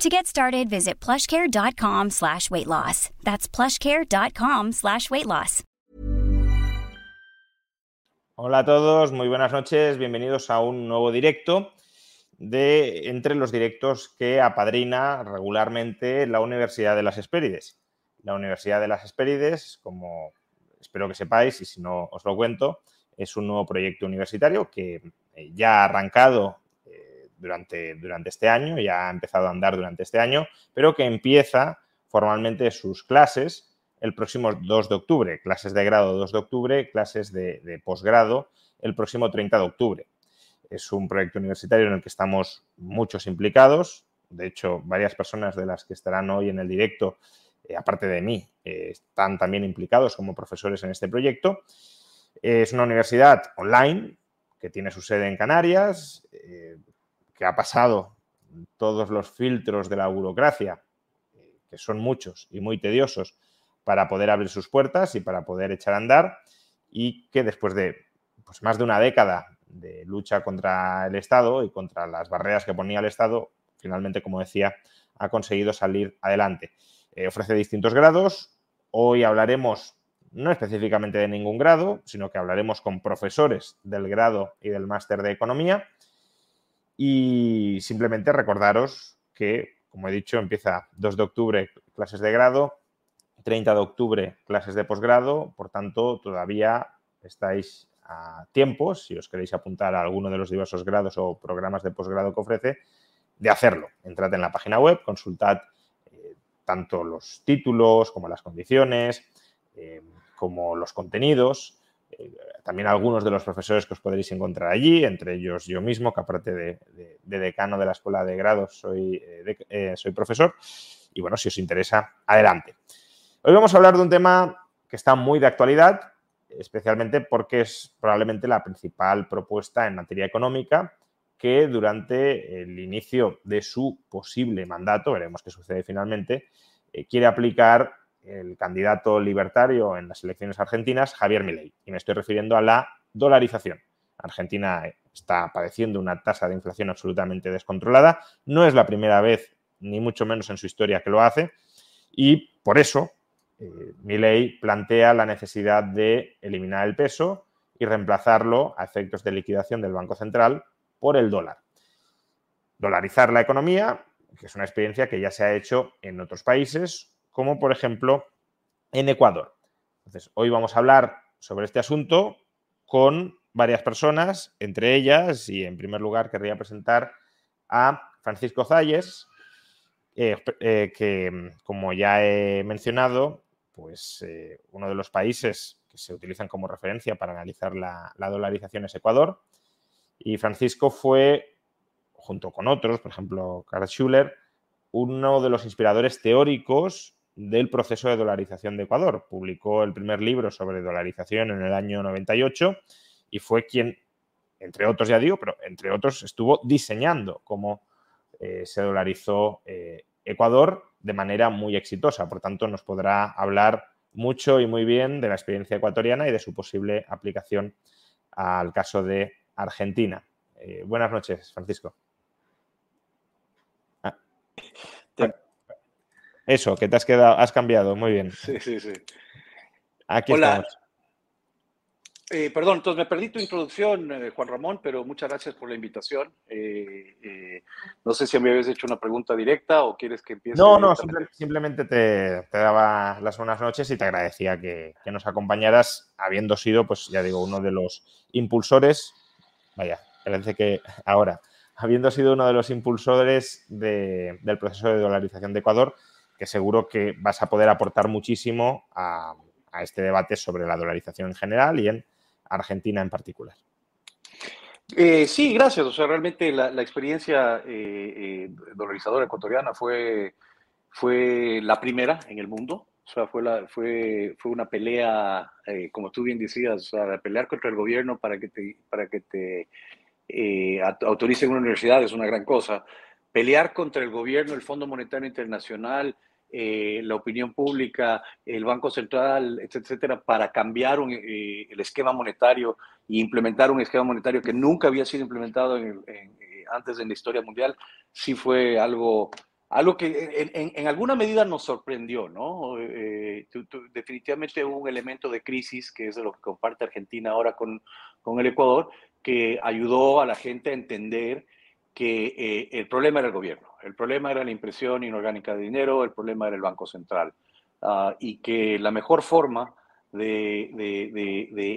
To get started, visit plushcare.com slash weight loss. That's plushcare.com slash weight loss. Hola a todos, muy buenas noches, bienvenidos a un nuevo directo de entre los directos que apadrina regularmente la Universidad de las Hespérides. La Universidad de las Hespérides, como espero que sepáis, y si no os lo cuento, es un nuevo proyecto universitario que ya ha arrancado durante, durante este año, ya ha empezado a andar durante este año, pero que empieza formalmente sus clases el próximo 2 de octubre, clases de grado 2 de octubre, clases de, posgrado el próximo 30 de octubre. Es un proyecto universitario en el que estamos muchos implicados. De hecho, varias personas de las que estarán hoy en el directo, eh, aparte de mí, eh, están también implicados como profesores en este proyecto. Es una universidad online que tiene su sede en Canarias, eh, que ha pasado todos los filtros de la burocracia, que son muchos y muy tediosos, para poder abrir sus puertas y para poder echar a andar, y que después de pues, más de una década de lucha contra el Estado y contra las barreras que ponía el Estado, finalmente, como decía, ha conseguido salir adelante. Eh, ofrece distintos grados. Hoy hablaremos no específicamente de ningún grado, sino que hablaremos con profesores del grado y del máster de economía. Y simplemente recordaros que, como he dicho, empieza 2 de octubre clases de grado, 30 de octubre clases de posgrado, por tanto, todavía estáis a tiempo, si os queréis apuntar a alguno de los diversos grados o programas de posgrado que ofrece, de hacerlo. Entrad en la página web, consultad eh, tanto los títulos como las condiciones, eh, como los contenidos, eh, también algunos de los profesores que os podréis encontrar allí, entre ellos yo mismo, que aparte de, de, de decano de la escuela de grados soy, de, soy profesor. Y bueno, si os interesa, adelante. Hoy vamos a hablar de un tema que está muy de actualidad, especialmente porque es probablemente la principal propuesta en materia económica que durante el inicio de su posible mandato, veremos qué sucede finalmente, eh, quiere aplicar el candidato libertario en las elecciones argentinas, Javier Milei. Y me estoy refiriendo a la dolarización. Argentina está padeciendo una tasa de inflación absolutamente descontrolada. No es la primera vez, ni mucho menos en su historia, que lo hace. Y por eso eh, plantea la necesidad de eliminar el peso y reemplazarlo a efectos de liquidación del Banco Central por el dólar. Dolarizar la economía, que es una experiencia que ya se ha hecho en otros países, como por ejemplo en Ecuador. Entonces, hoy vamos a hablar sobre este asunto con varias personas, entre ellas, y en primer lugar querría presentar a Francisco Zayes, eh, eh, que como ya he mencionado, pues eh, uno de los países que se utilizan como referencia para analizar la, la, dolarización es Ecuador. Y Francisco fue, junto con otros, por ejemplo, Karl Schuller, uno de los inspiradores teóricos del proceso de dolarización de Ecuador. Publicó el primer libro sobre dolarización en el año 98 y fue quien, entre otros ya digo, pero entre otros estuvo diseñando cómo eh, se dolarizó eh, Ecuador de manera muy exitosa. Por tanto, nos podrá hablar mucho y muy bien de la experiencia ecuatoriana y de su posible aplicación al caso de Argentina. Eh, buenas noches, Francisco. Ah. Eso, que te has quedado, has cambiado, muy bien. Sí, sí, sí. Aquí Hola. estamos. Eh, perdón, entonces me perdí tu introducción, eh, Juan Ramón, pero muchas gracias por la invitación. Eh, no sé si me habías hecho una pregunta directa o quieres que empiece. No, no, simple, simplemente te, te, daba las buenas noches y te agradecía que, que, nos acompañaras, habiendo sido, pues ya digo, uno de los impulsores, vaya, parece que ahora, habiendo sido uno de los impulsores de, del proceso de dolarización de Ecuador, que seguro que vas a poder aportar muchísimo a, a este debate sobre la dolarización en general y en Argentina en particular. Eh, sí, gracias. O sea, realmente la, la experiencia eh, eh, dolarizadora ecuatoriana fue, fue la primera en el mundo. O sea, fue, la, fue, fue una pelea, eh, como tú bien decías, o sea, pelear contra el gobierno para que te, para que te eh, autoricen una universidad es una gran cosa. Pelear contra el gobierno, el Fondo Monetario Internacional, eh, la opinión pública, el Banco Central, etcétera, para cambiar el esquema monetario e implementar un esquema monetario que nunca había sido implementado antes en la historia mundial, sí fue algo algo que en, alguna medida nos sorprendió, ¿no? Eh, definitivamente hubo un elemento de crisis, que es lo que comparte Argentina ahora con, con el Ecuador, que ayudó a la gente a entender que eh, el problema era el gobierno, el problema era la impresión inorgánica de dinero, el problema era el Banco Central, ah, y que la mejor forma de,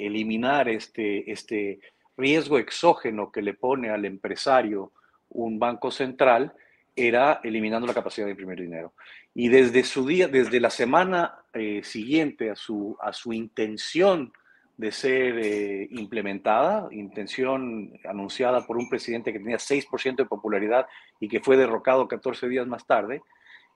eliminar este, este riesgo exógeno que le pone al empresario un banco central era eliminando la capacidad de imprimir dinero. Y desde su día, desde la semana eh, siguiente a su intención de ser eh, implementada, intención anunciada por un presidente que tenía 6% de popularidad y que fue derrocado 14 días más tarde,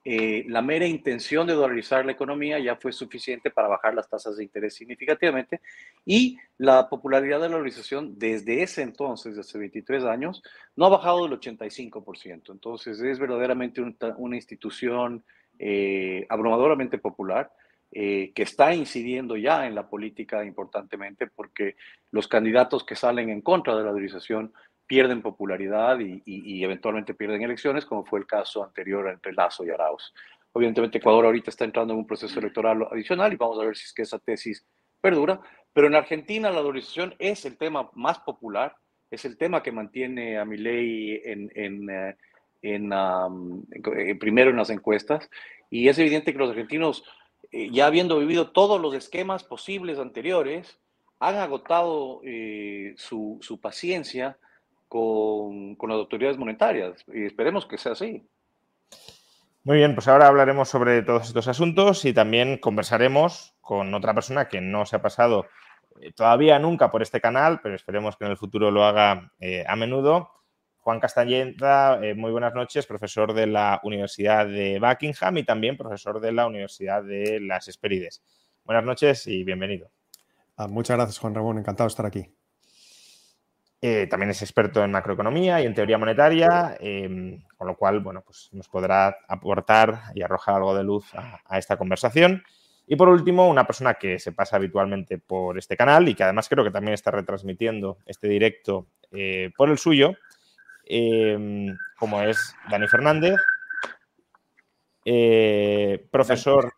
eh, la mera intención de dolarizar la economía ya fue suficiente para bajar las tasas de interés significativamente y la popularidad de la dolarización desde ese entonces, desde hace 23 años, no ha bajado del 85%. Entonces es verdaderamente una, institución eh, abrumadoramente popular. Eh, que está incidiendo ya en la política importantemente porque los candidatos que salen en contra de la dolarización pierden popularidad y, eventualmente pierden elecciones, como fue el caso anterior entre Lazo y Arauz. Obviamente Ecuador ahorita está entrando en un proceso electoral adicional y vamos a ver si es que esa tesis perdura, pero en Argentina la dolarización es el tema más popular, es el tema que mantiene a Milei en, en, eh, en, primero en las encuestas y es evidente que los argentinos, eh, ya habiendo vivido todos los esquemas posibles anteriores, han agotado eh, su, paciencia con, las autoridades monetarias y esperemos que sea así. Muy bien, pues ahora hablaremos sobre todos estos asuntos y también conversaremos con otra persona que no se ha pasado eh, todavía nunca por este canal, pero esperemos que en el futuro lo haga a menudo. Juan Castañeda, eh, muy buenas noches, profesor de la Universidad de Buckingham y también profesor de la Universidad de las Esperides. Buenas noches y bienvenido. Ah, muchas gracias, Juan Ramón. Encantado de estar aquí. Eh, también es experto en macroeconomía y en teoría monetaria, em, con lo cual, bueno, pues nos podrá aportar y arrojar algo de luz a, esta conversación. Y por último, una persona que se pasa habitualmente por este canal y que además creo que también está retransmitiendo este directo eh, por el suyo, em, como es Dani Fernández, eh, profesor,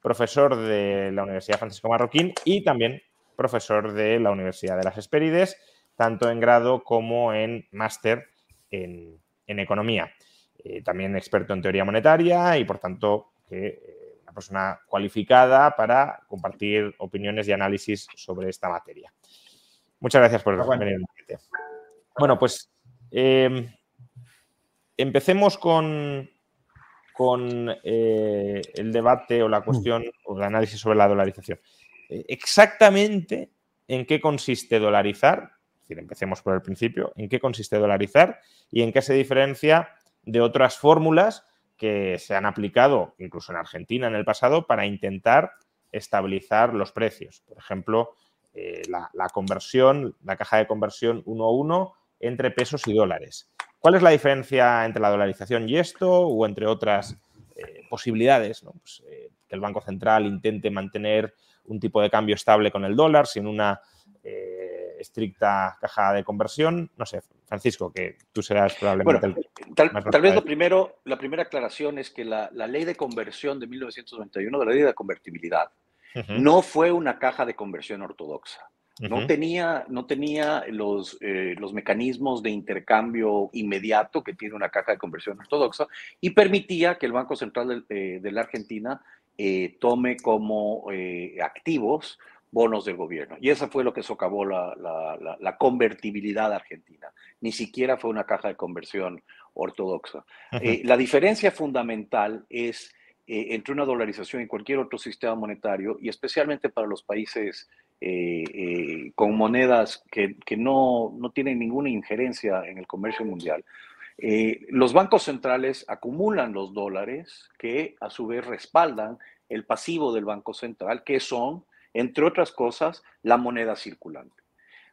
profesor de la Universidad Francisco Marroquín y también profesor de la Universidad de las Hespérides tanto en grado como en máster en, economía. Eh, también experto en teoría monetaria y, por tanto, eh, una persona cualificada para compartir opiniones y análisis sobre esta materia. Muchas gracias por venir. Bueno, pues em, empecemos con, con eh, el debate o la cuestión o el análisis sobre la dolarización. Exactamente en qué consiste dolarizar decir, empecemos por el principio, en qué consiste dolarizar y en qué se diferencia de otras fórmulas que se han aplicado incluso en Argentina en el pasado para intentar estabilizar los precios. Por ejemplo, eh, la, conversión, la caja de conversión 1 a 1 entre pesos y dólares. ¿Cuál es la diferencia entre la dolarización y esto o entre otras eh, posibilidades? Pues, eh, que el Banco Central intente mantener un tipo de cambio estable con el dólar sin una estricta caja de conversión. No sé, Francisco, que tú serás probablemente el tal, vez lo primero, la primera aclaración es que la, ley de conversión de 1991, de la ley de convertibilidad, no fue una caja de conversión ortodoxa. No tenía, no tenía los, eh, los mecanismos de intercambio inmediato que tiene una caja de conversión ortodoxa y permitía que el Banco Central de, eh, la Argentina eh, tome como activos bonos del gobierno. Y eso fue lo que socavó la, la, convertibilidad argentina. Ni siquiera fue una caja de conversión ortodoxa. La diferencia fundamental es entre una dolarización y cualquier otro sistema monetario, y especialmente para los países eh, con monedas que, no, no, tienen ninguna injerencia en el comercio mundial. los bancos centrales acumulan los dólares que a su vez respaldan el pasivo del Banco Central, que son, entre otras cosas, la moneda circulante.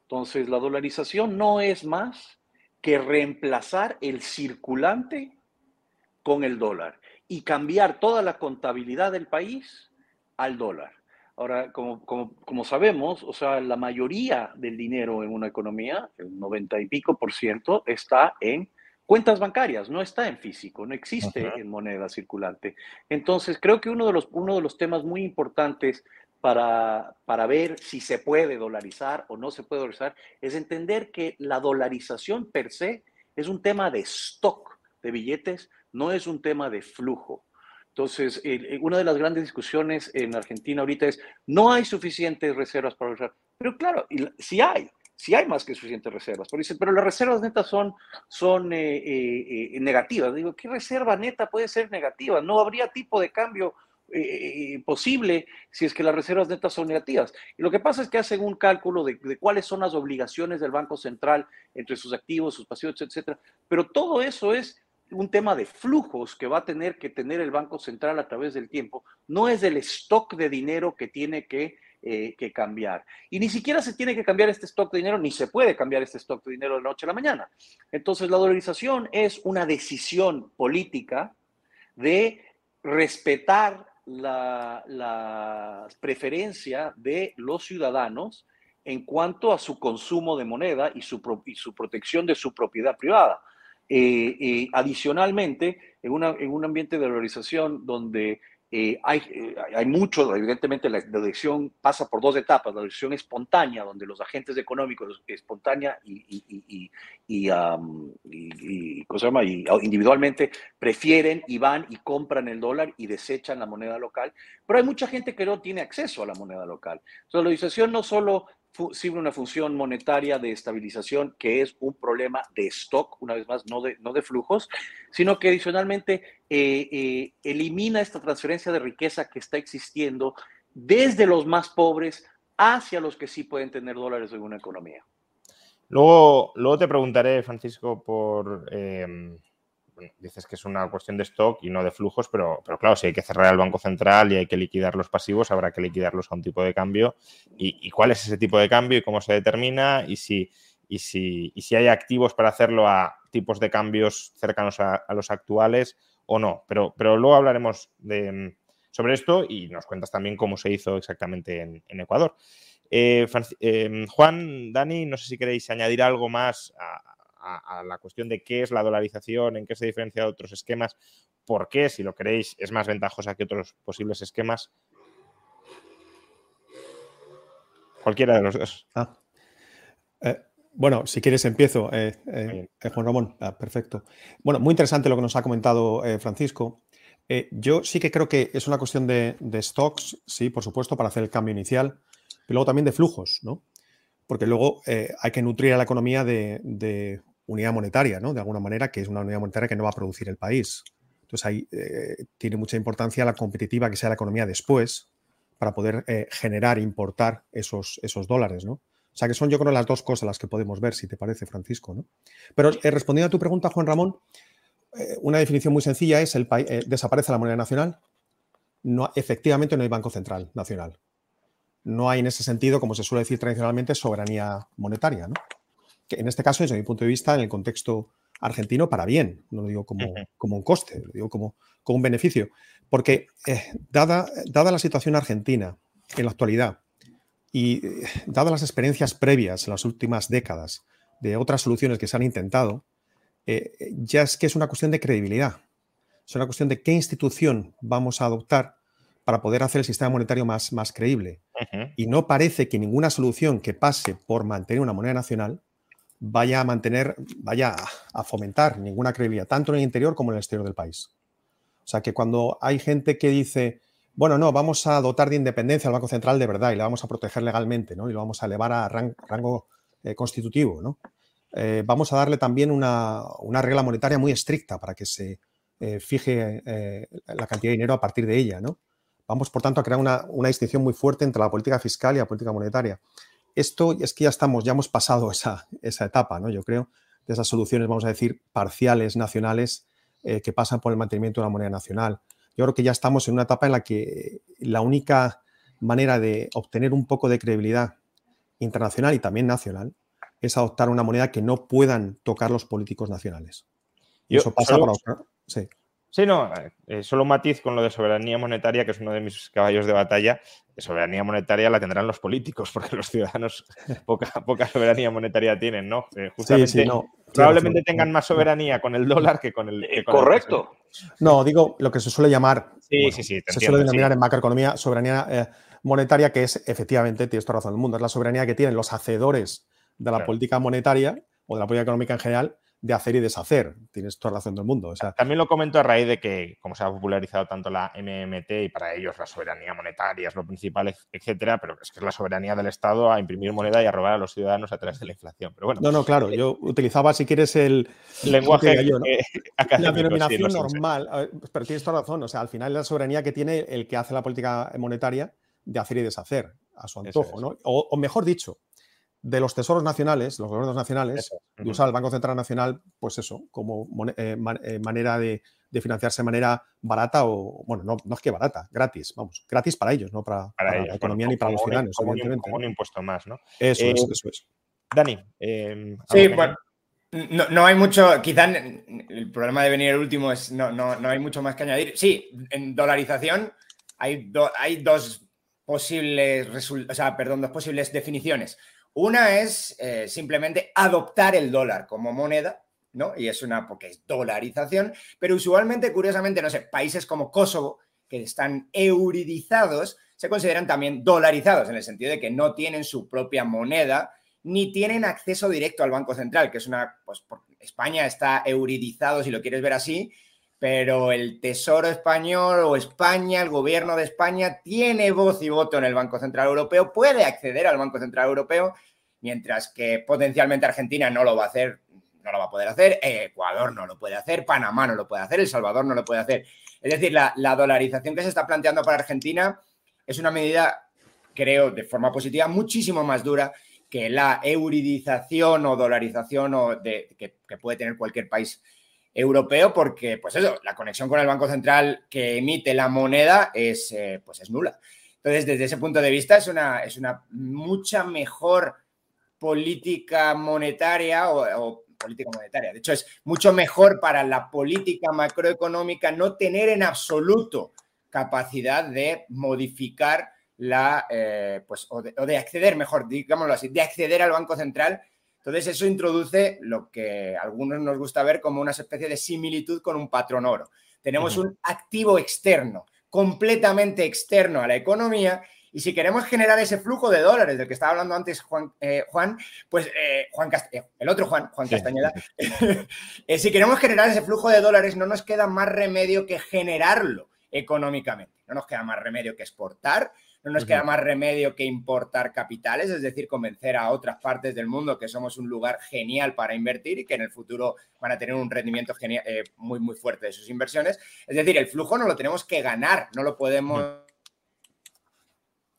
Entonces, la dolarización no es más que reemplazar el circulante con el dólar y cambiar toda la contabilidad del país al dólar. Ahora, como, como, sabemos, o sea, la mayoría del dinero en una economía, el 90 y pico por ciento, está en cuentas bancarias, no está en físico, no existe en moneda circulante. Entonces, creo que uno de los, uno de los temas muy importantes para, para ver si se puede dolarizar o no se puede dolarizar es entender que la dolarización per se es un tema de stock de billetes, no es un tema de flujo. Entonces, una de las grandes discusiones en Argentina ahorita es, no hay suficientes reservas para usar. Pero claro, si hay, si hay más que suficientes reservas. Pero pero las reservas netas son, son eh, eh, eh, negativas. Digo, ¿qué reserva neta puede ser negativa? No habría tipo de cambio posible si es que las reservas netas son negativas. Y lo que pasa es que hacen un cálculo de, de, cuáles son las obligaciones del Banco Central entre sus activos, sus pasivos, etcétera. Pero todo eso es un tema de flujos que va a tener que tener el Banco Central a través del tiempo, no es del stock de dinero que tiene que, eh, que, cambiar. Y ni siquiera se tiene que cambiar este stock de dinero, ni se puede cambiar este stock de dinero de la noche a la mañana. Entonces, la dolarización es una decisión política de respetar la, la preferencia de los ciudadanos en cuanto a su consumo de moneda y su, y su protección de su propiedad privada. Eh, eh, adicionalmente, en, un ambiente de valorización donde eh, hay, hay, mucho, evidentemente la elección pasa por dos etapas, la elección espontánea, donde los agentes económicos espontánea y, y, y, individualmente prefieren y van y compran el dólar y desechan la moneda local, pero hay mucha gente que no tiene acceso a la moneda local. La valorización no solo sirve una función monetaria de estabilización, que es un problema de stock, una vez más, no de, no de flujos, sino que adicionalmente eh, eh, elimina esta transferencia de riqueza que está existiendo desde los más pobres hacia los que sí pueden tener dólares en una economía. Luego, luego te preguntaré, Francisco, por... Eh, dices que es una cuestión de stock y no de flujos, pero, pero claro, si hay que cerrar el Banco Central y hay que liquidar los pasivos, habrá que liquidarlos a un tipo de cambio. ¿Y, cuál es ese tipo de cambio y cómo se determina? Y si, y si, y si hay activos para hacerlo a tipos de cambios cercanos a, los actuales o no. Pero, pero luego hablaremos de, sobre esto y nos cuentas también cómo se hizo exactamente en, Ecuador. Eh, eh, Juan, Dani, no sé si queréis añadir algo más a, a, la cuestión de qué es la dolarización, en qué se diferencia de otros esquemas, por qué, si lo queréis, es más ventajosa que otros posibles esquemas. Cualquiera de los dos. Ah. Eh, bueno, si quieres empiezo, eh, eh, Juan Ramón. Ah, perfecto. Bueno, muy interesante lo que nos ha comentado Francisco. yo sí que creo que es una cuestión de, stocks, sí, por supuesto, para hacer el cambio inicial, pero luego también de flujos, ¿no? Porque luego hay que nutrir a la economía de, unidad monetaria, ¿no? De alguna manera, que es una unidad monetaria que no va a producir el país. Entonces ahí eh, tiene mucha importancia la competitiva que sea la economía después para poder eh, generar, importar esos, esos dólares, ¿no? O sea que son yo creo las dos cosas las que podemos ver, si te parece, Francisco, ¿no? Pero eh, respondiendo a tu pregunta, Juan Ramón, una definición muy sencilla es el desaparece la moneda nacional, no, efectivamente no hay Banco Central Nacional. No hay en ese sentido, como se suele decir tradicionalmente, soberanía monetaria, ¿no? En este caso, desde mi punto de vista, en el contexto argentino, para bien, no lo digo como, como un coste, lo digo como, como un beneficio, porque eh, dada, dada la situación argentina en la actualidad y eh, dadas las experiencias previas en las últimas décadas de otras soluciones que se han intentado, eh, ya es que es una cuestión de credibilidad. Es una cuestión de qué institución vamos a adoptar para poder hacer el sistema monetario más, más creíble. Y no parece que ninguna solución que pase por mantener una moneda nacional vaya a mantener, vaya a fomentar ninguna credibilidad, tanto en el interior como en el exterior del país. O sea que cuando hay gente que dice, bueno, no, vamos a dotar de independencia al Banco Central de verdad y le vamos a proteger legalmente, ¿no? Y lo vamos a elevar a rango eh, constitutivo, ¿no? Eh, vamos a darle también una, regla monetaria muy estricta para que se eh, fije la cantidad de dinero a partir de ella, ¿no? Vamos, por tanto, a crear una, una distinción muy fuerte entre la política fiscal y la política monetaria esto es que ya estamos, ya hemos pasado esa, etapa, ¿no? Yo creo, de esas soluciones, vamos a decir, parciales, nacionales, eh, que pasan por el mantenimiento de la moneda nacional. yo creo que ya estamos en una etapa en la que la única manera de obtener un poco de credibilidad internacional y también nacional es adoptar una moneda que no puedan tocar los políticos nacionales. Y eso pasa por... Sí. Sí, no, eh, solo un matiz con lo de soberanía monetaria, que es uno de mis caballos de batalla. soberanía monetaria la tendrán los políticos, porque los ciudadanos poca, poca soberanía monetaria tienen, ¿no? Eh, justamente, probablemente tengan más soberanía con el dólar que con el. Correcto. No, digo lo que se suele llamar. Sí, sí, sí. se suele denominar en macroeconomía soberanía eh, monetaria, que es efectivamente, tienes toda razón del mundo, es la soberanía que tienen los hacedores de la política monetaria o de la política económica en general de hacer y deshacer. Tienes toda razón del mundo. O sea, También lo comento a raíz de que, como se ha popularizado tanto la MMT y para ellos la soberanía monetaria es lo principal, etcétera, pero es que es la soberanía del Estado a imprimir moneda y a robar a los ciudadanos a través de la inflación. Pero bueno, no, no, claro. Yo utilizaba, si quieres, el lenguaje yo, la denominación normal. pero tienes toda razón. O sea, al final la soberanía que tiene el que hace la política monetaria de hacer y deshacer a su antojo, ¿no? o mejor dicho, de los tesoros nacionales, los gobiernos nacionales, y usar el Banco Central Nacional, pues eso, como eh, eh, manera de, financiarse de manera barata o, bueno, no, no es que barata, gratis, vamos, gratis para ellos, no para, la economía ni para los ciudadanos, como evidentemente. Un, un impuesto más, ¿no? Eso es, eh, eso es. Dani. sí, bueno. No, no, hay mucho, quizás el problema de venir el último es no, no, no hay mucho más que añadir. Sí, en dolarización hay, hay dos posibles, o sea, perdón, dos posibles definiciones. Una es eh, simplemente adoptar el dólar como moneda, ¿no? Y es una, porque es dolarización, pero usualmente, curiosamente, no sé, países como Kosovo, que están euridizados, se consideran también dolarizados, en el sentido de que no tienen su propia moneda, ni tienen acceso directo al Banco Central, que es una, pues España está euridizado, si lo quieres ver así, pero el Tesoro español o España, el gobierno de España, tiene voz y voto en el Banco Central Europeo, puede acceder al Banco Central Europeo, mientras que potencialmente Argentina no lo va a hacer, no lo va a poder hacer, Ecuador no lo puede hacer, Panamá no lo puede hacer, El Salvador no lo puede hacer. Es decir, la, la dolarización que se está planteando para Argentina es una medida, creo, de forma positiva, muchísimo más dura que la euridización o dolarización o de, que, que puede tener cualquier país europeo porque, pues eso, la conexión con el Banco Central que emite la moneda es, eh, pues es nula. Entonces, desde ese punto de vista, es una, es una mucha mejor política monetaria o, política monetaria. De hecho, es mucho mejor para la política macroeconómica no tener en absoluto capacidad de modificar la, eh, pues, o de, o de acceder, mejor, digámoslo así, de acceder al Banco Central entonces, eso introduce lo que a algunos nos gusta ver como una especie de similitud con un patrón oro. Tenemos un activo externo, completamente externo a la economía, y si queremos generar ese flujo de dólares del que estaba hablando antes Juan, eh, Juan pues eh, Juan eh, el otro Juan, Juan Castañeda, si queremos generar ese flujo de dólares, no nos queda más remedio que generarlo económicamente. No nos queda más remedio que exportar, no nos queda más remedio que importar capitales, es decir, convencer a otras partes del mundo que somos un lugar genial para invertir y que en el futuro van a tener un rendimiento eh, muy, muy fuerte de sus inversiones. Es decir, el flujo no lo tenemos que ganar, no lo podemos...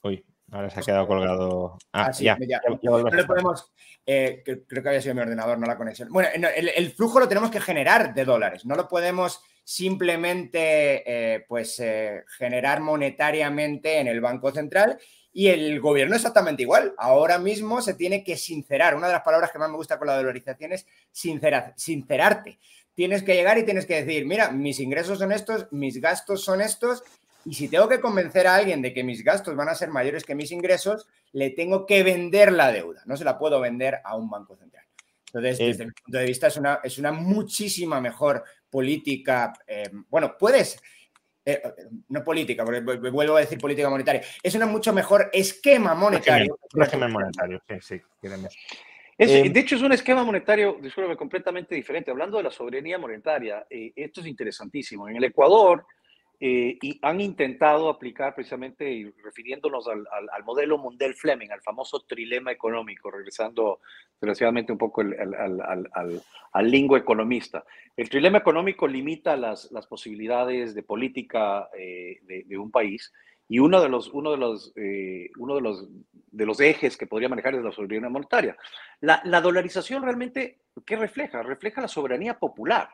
Uy, ahora se ha quedado colgado. Ah, ah sí, ya, no lo podemos... Eh, creo que había sido mi ordenador, no la conexión. Bueno, el flujo lo tenemos que generar de dólares, no lo podemos simplemente eh, pues, eh, generar monetariamente en el Banco Central y el gobierno exactamente igual. Ahora mismo se tiene que sincerar. Una de las palabras que más me gusta con la dolarización es sincerarte. Tienes que llegar y tienes que decir, mira, mis ingresos son estos, mis gastos son estos, y si tengo que convencer a alguien de que mis gastos van a ser mayores que mis ingresos, le tengo que vender la deuda. No se la puedo vender a un banco central. Entonces, eh, desde mi punto de vista, es una, es una muchísima mejor política, eh, bueno, puedes, eh, no política, porque vuelvo a decir política monetaria, es un mucho mejor esquema monetario. Régimen, monetario, sí, sí, queremos. Eh, de hecho, es un esquema monetario, discúlpeme, completamente diferente. Hablando de la soberanía monetaria, esto es interesantísimo. En el Ecuador, eh, y han intentado aplicar precisamente, refiriéndonos al, modelo Mundell Fleming, al famoso trilema económico, regresando desgraciadamente un poco al, al, economista. El trilema económico limita las, las posibilidades de política eh, de, un país y uno de los, uno de los, eh, uno de los, de los ejes que podría manejar es la soberanía monetaria. La, la dolarización realmente, ¿qué refleja? Refleja la soberanía popular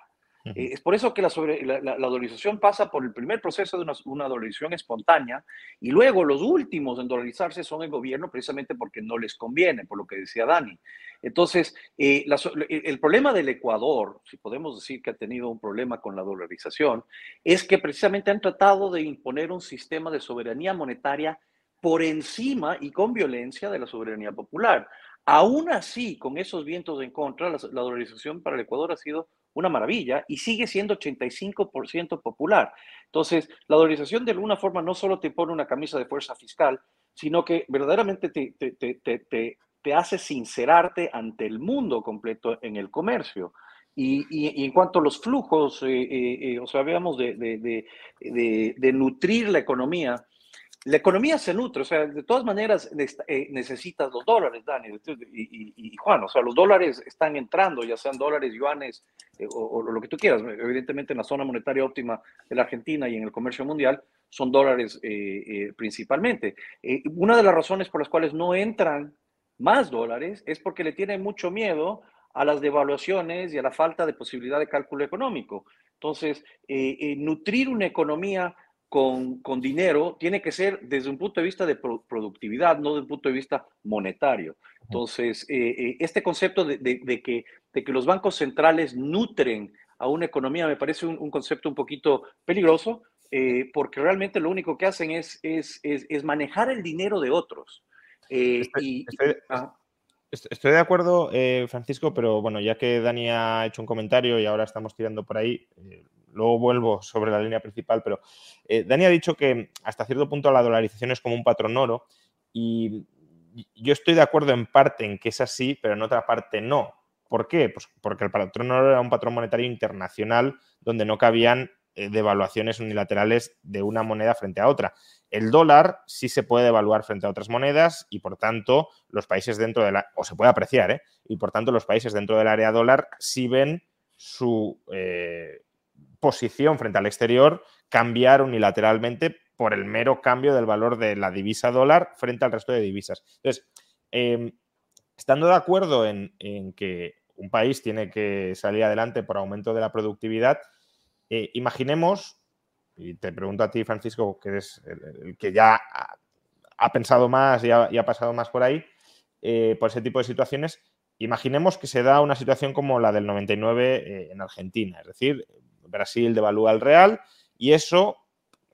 Eh, es por eso que la, sobre, la, dolarización pasa por el primer proceso de una, dolarización espontánea y luego los últimos en dolarizarse son el gobierno precisamente porque no les conviene, por lo que decía Dani. Entonces, eh, el problema del Ecuador, si podemos decir que ha tenido un problema con la dolarización, es que precisamente han tratado de imponer un sistema de soberanía monetaria por encima y con violencia de la soberanía popular. Aún así, con esos vientos en contra, la dolarización para el Ecuador ha sido una maravilla y sigue siendo 85% popular. Entonces, la dolarización de alguna forma no solo te pone una camisa de fuerza fiscal, sino que verdaderamente te, te, te, hace sincerarte ante el mundo completo en el comercio. Y, en cuanto a los flujos, eh, eh, eh, o sea, veamos de, de, nutrir la economía, la economía se nutre, o sea, de todas maneras eh, necesitas los dólares, Dani y, Juan, o sea, los dólares están entrando, ya sean dólares, yuanes eh, o, lo que tú quieras. Evidentemente en la zona monetaria óptima de la Argentina y en el comercio mundial son dólares eh, principalmente. una de las razones por las cuales no entran más dólares es porque le tienen mucho miedo a las devaluaciones y a la falta de posibilidad de cálculo económico. Entonces, nutrir una economía con, con, dinero tiene que ser desde un punto de vista de productividad, no desde un punto de vista monetario. Entonces, eh, eh, este concepto de, de, que, de que los bancos centrales nutren a una economía me parece un, concepto un poquito peligroso, eh, porque realmente lo único que hacen es, es, es, manejar el dinero de otros. estoy, estoy, de acuerdo, Francisco, pero bueno, ya que Dani ha hecho un comentario y ahora estamos tirando por ahí, luego vuelvo sobre la línea principal, pero eh, Dani ha dicho que hasta cierto punto la dolarización es como un patrón oro y yo estoy de acuerdo en parte en que es así, pero en otra parte no. ¿Por qué? Pues porque el patrón oro era un patrón monetario internacional donde no cabían eh, devaluaciones unilaterales de una moneda frente a otra. El dólar sí se puede devaluar frente a otras monedas y por tanto los países dentro de la, o se puede apreciar, ¿eh? y por tanto los países dentro del área dólar sí ven su, eh, posición frente al exterior cambiar unilateralmente por el mero cambio del valor de la divisa dólar frente al resto de divisas. Entonces, em, estando de acuerdo en, que un país tiene que salir adelante por aumento de la productividad, eh, imaginemos, y te pregunto a ti, Francisco, que eres el, que ya ha, pensado más y ha, pasado más por ahí, eh, por ese tipo de situaciones, imaginemos que se da una situación como la del 99 eh, en Argentina, es decir, Brasil devalúa el real y eso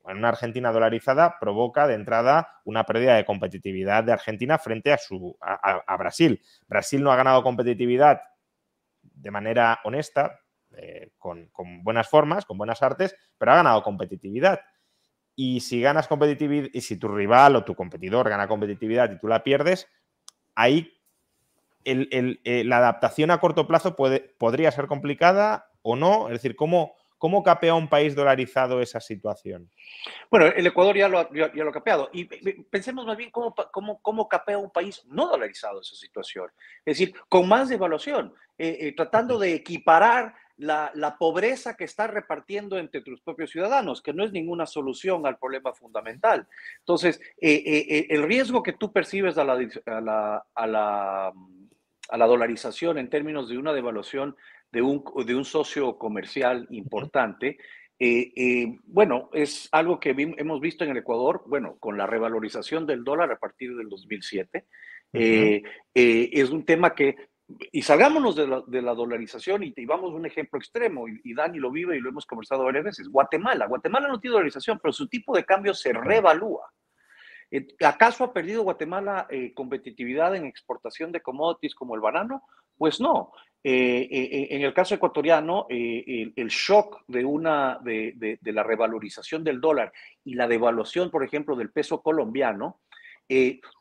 en una Argentina dolarizada provoca de entrada una pérdida de competitividad de Argentina frente a, su, a, Brasil. Brasil no ha ganado competitividad de manera honesta, eh, con, buenas formas, con buenas artes, pero ha ganado competitividad. Y si ganas competitividad, y si tu rival o tu competidor gana competitividad y tú la pierdes, ahí eh, la adaptación a corto plazo puede, podría ser complicada o no. Es decir, ¿cómo, ¿Cómo capea un país dolarizado esa situación? Bueno, el Ecuador ya lo, ha, ya, lo ha capeado. Y pensemos más bien cómo, cómo, cómo, capea un país no dolarizado esa situación. Es decir, con más devaluación, eh, eh, tratando de equiparar la, la, pobreza que está repartiendo entre tus propios ciudadanos, que no es ninguna solución al problema fundamental. Entonces, eh, el riesgo que tú percibes a la, a la, a la, a la dolarización en términos de una devaluación de un, de un socio comercial importante. Eh, eh, bueno, es algo que hemos visto en el Ecuador, bueno, con la revalorización del dólar a partir del 2007. Eh, es un tema que, y salgámonos de la, de la dolarización y, y, vamos a un ejemplo extremo, y, y, Dani lo vive y lo hemos conversado varias veces, Guatemala. Guatemala no tiene dolarización, pero su tipo de cambio se revalúa. ¿Acaso ha perdido Guatemala competitividad en exportación de commodities como el banano? Pues no. Eh, eh, eh, en el caso ecuatoriano, el, shock de, una, de, la revalorización del dólar y la devaluación, por ejemplo, del peso colombiano,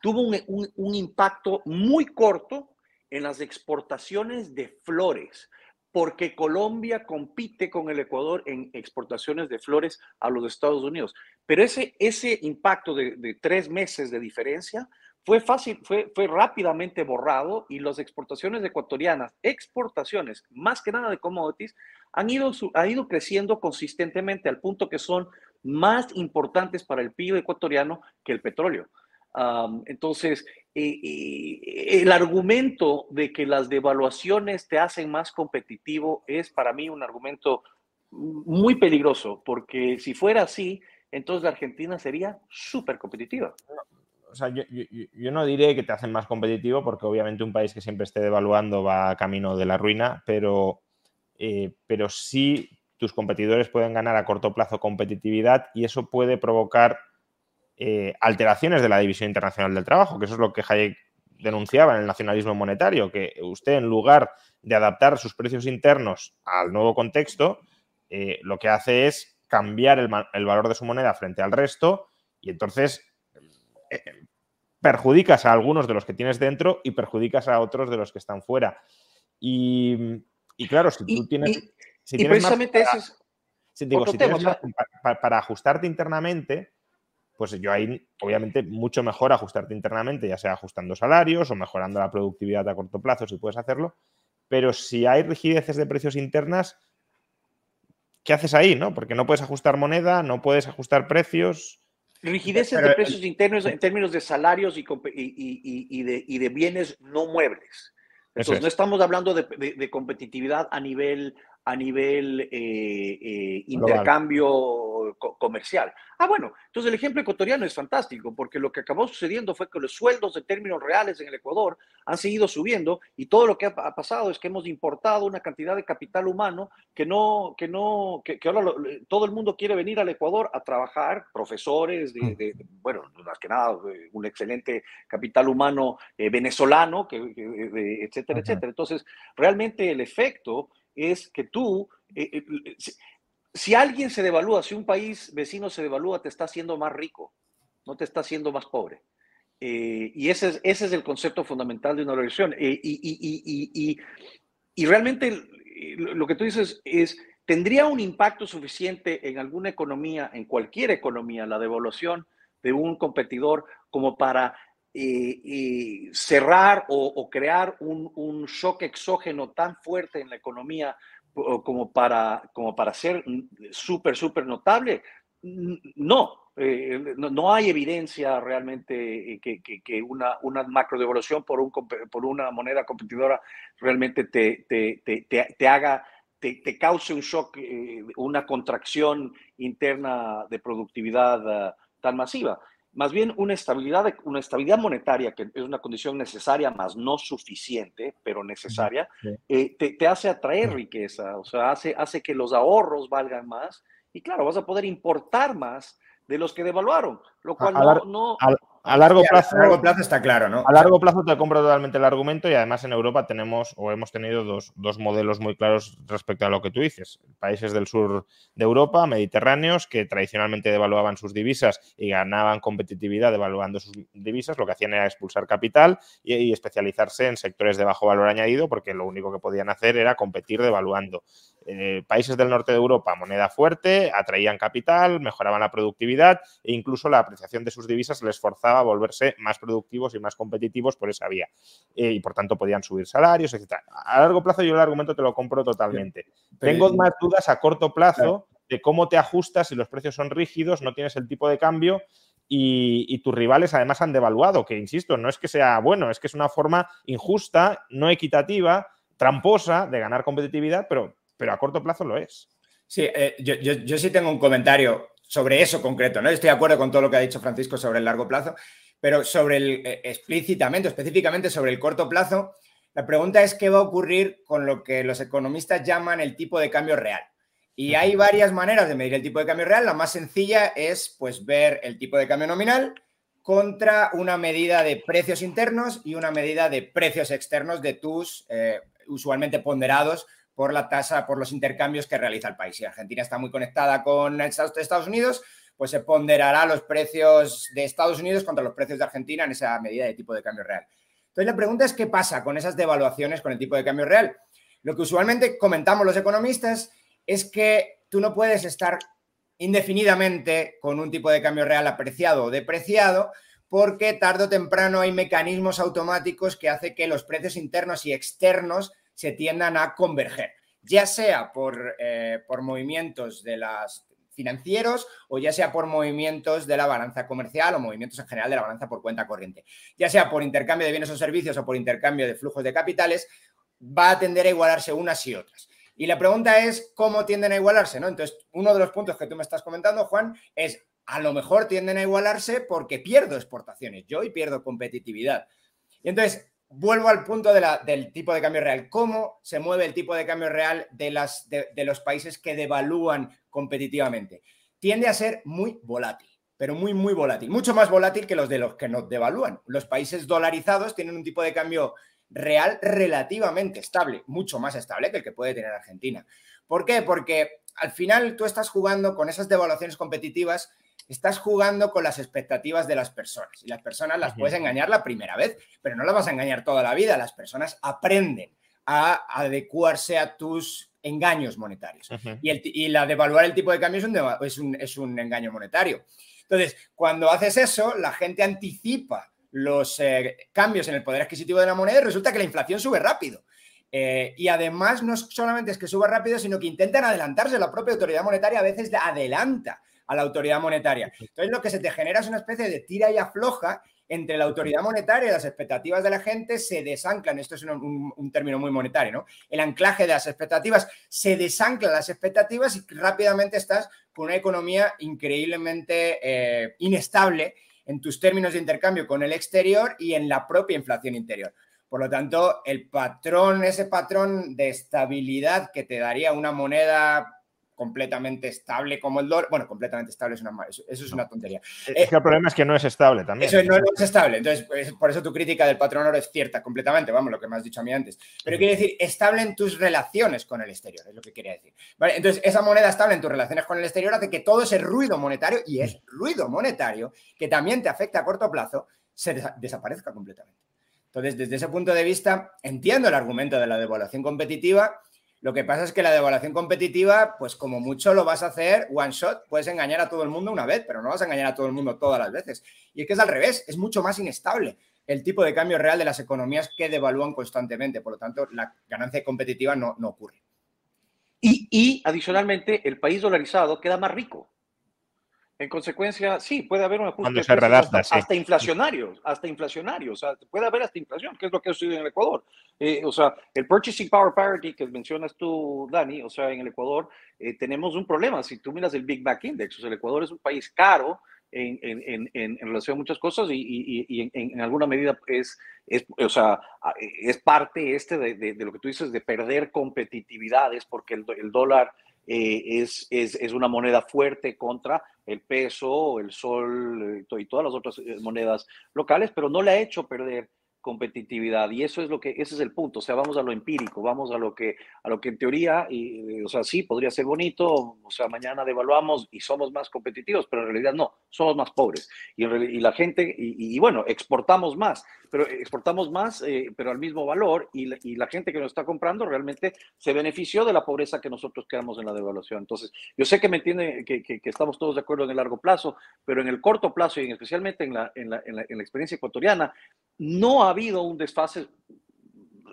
tuvo un, impacto muy corto en las exportaciones de flores, porque Colombia compite con el Ecuador en exportaciones de flores a los Estados Unidos. Pero ese, ese impacto de tres meses de diferencia fue fácil, fue, fue rápidamente borrado y las exportaciones ecuatorianas, exportaciones, más que nada de commodities, han ido, ha ido creciendo consistentemente al punto que son más importantes para el PIB ecuatoriano que el petróleo. entonces, eh, eh, el argumento de que las devaluaciones te hacen más competitivo es para mí un argumento muy peligroso, porque si fuera así, entonces la Argentina sería súper competitiva. O sea, yo, no diré que te hacen más competitivo, porque obviamente un país que siempre esté devaluando va camino de la ruina, pero, eh, pero sí tus competidores pueden ganar a corto plazo competitividad y eso puede provocar eh, alteraciones de la división internacional del trabajo, que eso es lo que Hayek denunciaba en el nacionalismo monetario, que usted en lugar de adaptar sus precios internos al nuevo contexto, eh, lo que hace es cambiar el, valor de su moneda frente al resto y entonces perjudicas a algunos de los que tienes dentro y perjudicas a otros de los que están fuera. Y, claro, si tú tienes... si precisamente para ajustarte internamente, pues yo ahí, obviamente, mucho mejor ajustarte internamente, ya sea ajustando salarios o mejorando la productividad a corto plazo, si puedes hacerlo. Pero si hay rigideces de precios internas, ¿qué haces ahí? ¿no? Porque no puedes ajustar moneda, no puedes ajustar precios. Rigideces de precios internos en términos de salarios y, y, de, bienes no muebles. Entonces, no estamos hablando de, competitividad a nivel, a nivel eh, eh, intercambio comercial. Ah, bueno, entonces el ejemplo ecuatoriano es fantástico, porque lo que acabó sucediendo fue que los sueldos en términos reales en el Ecuador han seguido subiendo y todo lo que ha, pasado es que hemos importado una cantidad de capital humano que no, que no, que, ahora todo el mundo quiere venir al Ecuador a trabajar, profesores, de, bueno, más que nada, un excelente capital humano eh, venezolano, que, etcétera, etcétera. Entonces, realmente el efecto es que tú, eh, eh, si, alguien se devalúa, si un país vecino se devalúa, te está haciendo más rico, no te está haciendo más pobre. Eh, y ese es, ese es el concepto fundamental de una revolución. y, realmente lo que tú dices es, ¿tendría un impacto suficiente en alguna economía, en cualquier economía, la devaluación de un competidor como para cerrar o, crear un, shock exógeno tan fuerte en la economía como para, como para ser súper, súper notable. No, eh, no, hay evidencia realmente que, que, una, una macro devaluación por, un, por una moneda competidora realmente te, te, te, te haga, te, cause un shock, eh, una contracción interna de productividad ah, tan masiva más bien una estabilidad, una estabilidad monetaria, que es una condición necesaria, más no suficiente, pero necesaria, eh, te, hace atraer riqueza, o sea, hace, hace que los ahorros valgan más y claro, vas a poder importar más de los que devaluaron, lo cual no, a largo plazo. A largo plazo está claro, ¿no? A largo plazo te compro totalmente el argumento y además en Europa tenemos o hemos tenido dos, modelos muy claros respecto a lo que tú dices. Países del sur de Europa, mediterráneos, que tradicionalmente devaluaban sus divisas y ganaban competitividad devaluando sus divisas, lo que hacían era expulsar capital y, especializarse en sectores de bajo valor añadido porque lo único que podían hacer era competir devaluando. Eh, países del norte de Europa, moneda fuerte, atraían capital, mejoraban la productividad e incluso la apreciación de sus divisas les forzaba a volverse más productivos y más competitivos por esa vía. Eh, y por tanto podían subir salarios, etc. A largo plazo yo el argumento te lo compro totalmente. Tengo más dudas a corto plazo de cómo te ajustas si los precios son rígidos, no tienes el tipo de cambio y, tus rivales además han devaluado, que insisto, no es que sea bueno, es que es una forma injusta, no equitativa, tramposa de ganar competitividad, pero, pero a corto plazo lo es. Sí, eh, yo, yo, sí tengo un comentario sobre eso concreto, ¿no? Estoy de acuerdo con todo lo que ha dicho Francisco sobre el largo plazo, pero sobre el eh, explícitamente, específicamente sobre el corto plazo, la pregunta es qué va a ocurrir con lo que los economistas llaman el tipo de cambio real. Y hay varias maneras de medir el tipo de cambio real. La más sencilla es pues ver el tipo de cambio nominal contra una medida de precios internos y una medida de precios externos de tus eh, usualmente ponderados por la tasa, por los intercambios que realiza el país. Si Argentina está muy conectada con Estados Unidos, pues se ponderará los precios de Estados Unidos contra los precios de Argentina en esa medida de tipo de cambio real. Entonces, la pregunta es qué pasa con esas devaluaciones con el tipo de cambio real. Lo que usualmente comentamos los economistas es que tú no puedes estar indefinidamente con un tipo de cambio real apreciado o depreciado, porque tarde o temprano hay mecanismos automáticos que hacen que los precios internos y externos se tiendan a converger, ya sea por, eh, por movimientos de las financieros o ya sea por movimientos de la balanza comercial o movimientos en general de la balanza por cuenta corriente. Ya sea por intercambio de bienes o servicios o por intercambio de flujos de capitales, va a tender a igualarse unas y otras. Y la pregunta es cómo tienden a igualarse, ¿no? Entonces, uno de los puntos que tú me estás comentando, Juan, es a lo mejor tienden a igualarse porque pierdo exportaciones yo y pierdo competitividad. Y entonces, vuelvo al punto del tipo de cambio real. ¿Cómo se mueve el tipo de cambio real de, los países que devalúan competitivamente? Tiende a ser muy volátil pero muy, muy volátil. Mucho más volátil que los de los que nos devalúan. Los países dolarizados tienen un tipo de cambio real relativamente estable, mucho más estable que el que puede tener Argentina. ¿Por qué? Porque al final tú estás jugando con esas devaluaciones competitivas, estás jugando con las expectativas de las personas. Y las personas las puedes engañar la primera vez, pero no las vas a engañar toda la vida. Las personas aprenden a adecuarse a tus engaños monetarios. y, la devaluar el tipo de cambio es un, es un engaño monetario. Entonces, cuando haces eso, la gente anticipa los eh, cambios en el poder adquisitivo de la moneda y resulta que la inflación sube rápido. Eh, y además no solamente es que sube rápido, sino que intentan adelantarse. La propia autoridad monetaria a veces adelanta a la autoridad monetaria. Entonces lo que se te genera es una especie de tira y afloja entre la autoridad monetaria y las expectativas de la gente se desanclan. Esto es un, término muy monetario, ¿no? El anclaje de las expectativas, se desanclan las expectativas y rápidamente estás con una economía increíblemente eh, inestable en tus términos de intercambio con el exterior y en la propia inflación interior. Por lo tanto, el patrón, ese patrón de estabilidad que te daría una moneda completamente estable como el dólar. Bueno, completamente estable es una eso, eso es una tontería. Es que el problema es que no es estable también. Eso no, es estable. Entonces, pues, por eso tu crítica del patrón oro es cierta completamente, vamos, lo que me has dicho a mí antes. Pero quiere decir estable en tus relaciones con el exterior, es lo que quería decir. ¿Vale? Entonces, esa moneda estable en tus relaciones con el exterior hace que todo ese ruido monetario, y es ruido monetario, que también te afecta a corto plazo, se desaparezca completamente. Entonces, desde ese punto de vista, entiendo el argumento de la devaluación competitiva lo que pasa es que la devaluación competitiva, pues como mucho lo vas a hacer one shot, puedes engañar a todo el mundo una vez, pero no vas a engañar a todo el mundo todas las veces. Y es que es al revés, es mucho más inestable el tipo de cambio real de las economías que devalúan constantemente. Por lo tanto, la ganancia competitiva no, no ocurre. Y, y adicionalmente, el país dolarizado queda más rico. En consecuencia, sí, puede haber un ajuste hasta, inflacionario, hasta inflacionario, o sea, puede haber hasta inflación, que es lo que ha sucedido en el Ecuador. Eh, o sea, el purchasing power parity que mencionas tú, Dani, o sea, en el Ecuador eh, tenemos un problema. Si tú miras el Big Back Index, o sea, el Ecuador es un país caro en, en, en, en relación a muchas cosas y, y, y en, alguna medida es, es, o sea, es parte este de, de, de, lo que tú dices de perder competitividades porque el, el dólar eh, es, es, es, una moneda fuerte contra el peso, el sol eh, y todas las otras eh, monedas locales, pero no le ha hecho perder competitividad. Y eso es lo que ese es el punto, o sea, vamos a lo empírico, vamos a lo que a lo que en teoría y o sea, sí podría ser bonito, o sea, mañana devaluamos y somos más competitivos, pero en realidad no, somos más pobres. Y, la gente y, bueno, exportamos más, pero exportamos más eh, pero al mismo valor la, y la, gente que nos está comprando realmente se benefició de la pobreza que nosotros creamos en la devaluación. Entonces, yo sé que me entiende que, estamos todos de acuerdo en el largo plazo, pero en el corto plazo y especialmente en la, en la, en la, en la experiencia ecuatoriana, no ha habido un desfase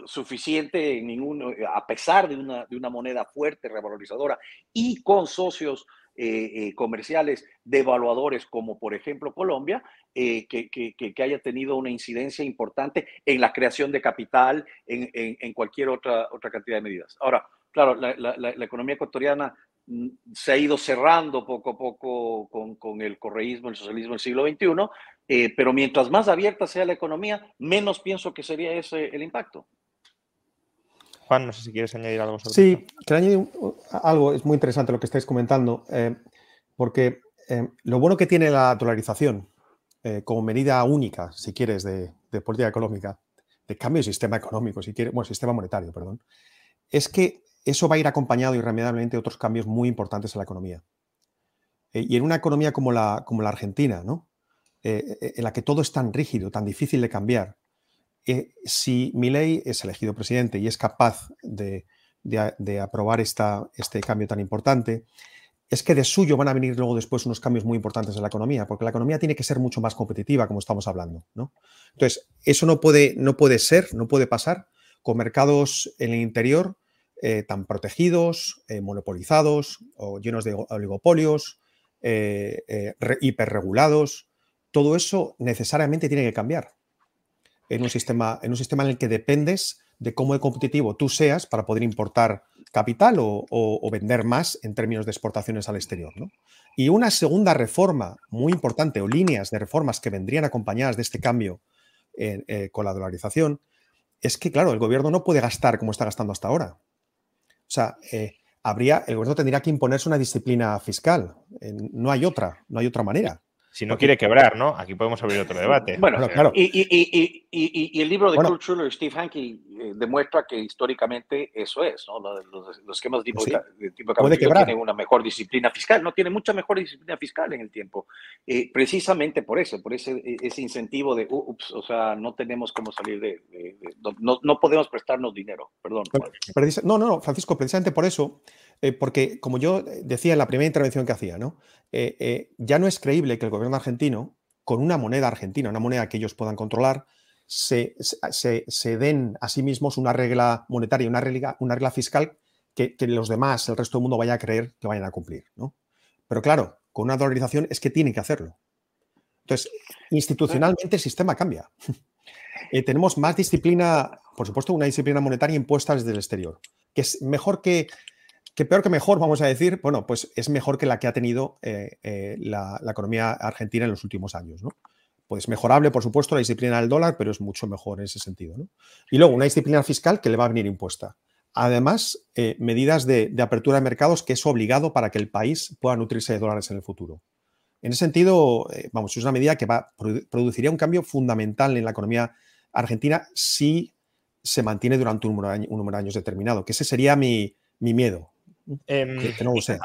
suficiente a pesar de una, de una moneda fuerte, revalorizadora y con socios eh, eh, comerciales devaluadores como por ejemplo Colombia, eh, que, que, que, haya tenido una incidencia importante en la creación de capital, en, en, cualquier otra, otra cantidad de medidas. Ahora, claro, la, la, la economía ecuatoriana se ha ido cerrando poco a poco con, con el correísmo, el socialismo del siglo XXI, eh, pero mientras más abierta sea la economía, menos pienso que sería ese el impacto. Juan, no sé si quieres añadir algo sobre Sí, quiero añadir algo, es muy interesante lo que estáis comentando, eh, porque eh, lo bueno que tiene la dolarización eh, como medida única, si quieres, de, de, política económica, de cambio de sistema económico, si quieres, bueno, sistema monetario, perdón, es que eso va a ir acompañado irremediablemente de otros cambios muy importantes en la economía. Eh, y en una economía como la, como la Argentina, ¿no? Eh, eh, en la que todo es tan rígido, tan difícil de cambiar, si Milei es elegido presidente y es capaz de, de, aprobar esta, este cambio tan importante, es que de suyo van a venir luego después unos cambios muy importantes en la economía, porque la economía tiene que ser mucho más competitiva, como estamos hablando. ¿no? Entonces, eso no puede, no puede ser, no puede pasar con mercados en el interior eh, tan protegidos, eh, monopolizados o llenos de oligopolios, eh, hiperregulados. Todo eso necesariamente tiene que cambiar en un, sistema, en un sistema en el que dependes de cómo de competitivo tú seas para poder importar capital o, vender más en términos de exportaciones al exterior. Y una segunda reforma muy importante o líneas de reformas que vendrían acompañadas de este cambio con la dolarización es que, claro, el gobierno no puede gastar como está gastando hasta ahora. O sea, eh, habría, el gobierno tendría que imponerse una disciplina fiscal. no hay otra, no hay otra manera. Si no quiere quebrar, ¿no? Aquí podemos abrir otro debate. Bueno, claro. Y, el libro de Kurt Schuller, Steve Hanke, eh, demuestra que históricamente eso es, ¿no? Los, esquemas de tipo, de, tipo de tienen una mejor disciplina fiscal, no tiene mucha mejor disciplina fiscal en el tiempo. Eh, precisamente por eso, por ese, ese incentivo de, ups, o sea, no tenemos cómo salir de, no, no, podemos prestarnos dinero, perdón. no, no, no, Francisco, precisamente por eso eh, porque, como yo decía en la primera intervención que hacía, ¿no? Eh, eh, ya no es creíble que el gobierno argentino, con una moneda argentina, una moneda que ellos puedan controlar, se, den a sí mismos una regla monetaria, una regla, una regla fiscal que, los demás, el resto del mundo, vaya a creer que vayan a cumplir. ¿no? Pero claro, con una dolarización es que tienen que hacerlo. Entonces, institucionalmente el sistema cambia. tenemos más disciplina, por supuesto, una disciplina monetaria impuesta desde el exterior, que es mejor que que peor que mejor, vamos a decir, bueno, pues es mejor que la que ha tenido eh, eh, la, economía argentina en los últimos años, ¿no? Pues mejorable, por supuesto, la disciplina del dólar, pero es mucho mejor en ese sentido, ¿no? Y luego una disciplina fiscal que le va a venir impuesta. Además, eh, medidas de, apertura de mercados que es obligado para que el país pueda nutrirse de dólares en el futuro. En ese sentido, vamos, es una medida que va, produciría un cambio fundamental en la economía argentina si se mantiene durante un número de años, determinado, que ese sería mi miedo. Em, no sé.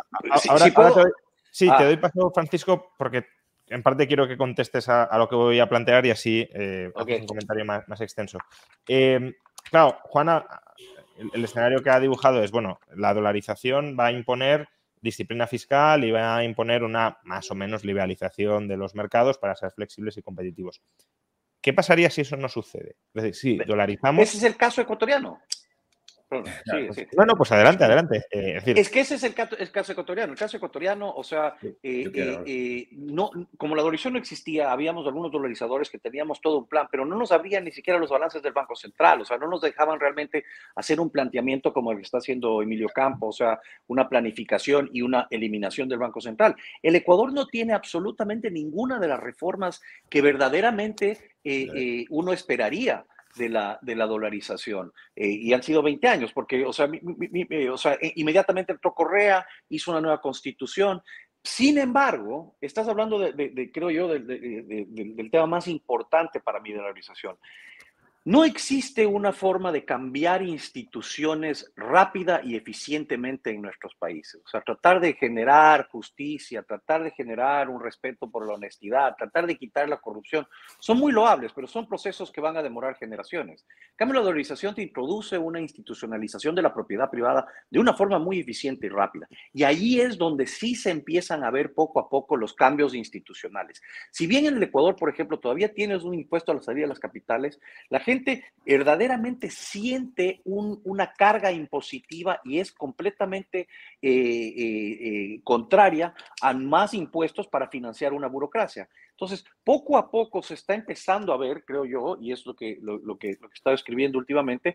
Ahora, te, doy, sí, te ah. doy paso, Francisco, porque en parte quiero que contestes a, lo que voy a plantear y así eh, un comentario más, extenso. Em, claro, Juana, el, escenario que ha dibujado es, bueno, la dolarización va a imponer disciplina fiscal y va a imponer una más o menos liberalización de los mercados para ser flexibles y competitivos. ¿Qué pasaría si eso no sucede? Es decir, si dolarizamos... Ese es el caso ecuatoriano. Bueno, pues adelante, adelante. Eh, es, que ese es el caso, ecuatoriano. El caso ecuatoriano, o sea, eh, eh, no, como la dolarización no existía, habíamos algunos dolarizadores que teníamos todo un plan, pero no nos abrían ni siquiera los balances del Banco Central, o sea, no nos dejaban realmente hacer un planteamiento como el que está haciendo Emilio Campo, o sea, una planificación y una eliminación del Banco Central. El Ecuador no tiene absolutamente ninguna de las reformas que verdaderamente uno esperaría de la, de la dolarización. Eh, y han sido 20 años, porque, o sea, o sea, e, inmediatamente entró Correa, hizo una nueva constitución. Sin embargo, estás hablando de, creo yo, del tema más importante para mi dolarización. No existe una forma de cambiar instituciones rápida y eficientemente en nuestros países. O sea, tratar de generar justicia, tratar de generar un respeto por la honestidad, tratar de quitar la corrupción, son muy loables, pero son procesos que van a demorar generaciones. En cambio, la dolarización te introduce una institucionalización de la propiedad privada de una forma muy eficiente y rápida. Y ahí es donde sí se empiezan a ver poco a poco los cambios institucionales. Si bien en el Ecuador, por ejemplo, todavía tienes un impuesto a la salida de las capitales, la gente verdaderamente siente una carga impositiva y es completamente eh, eh, eh, contraria a más impuestos para financiar una burocracia. Entonces, poco a poco se está empezando a ver, creo yo, y es lo que, lo, que, lo que estaba escribiendo últimamente,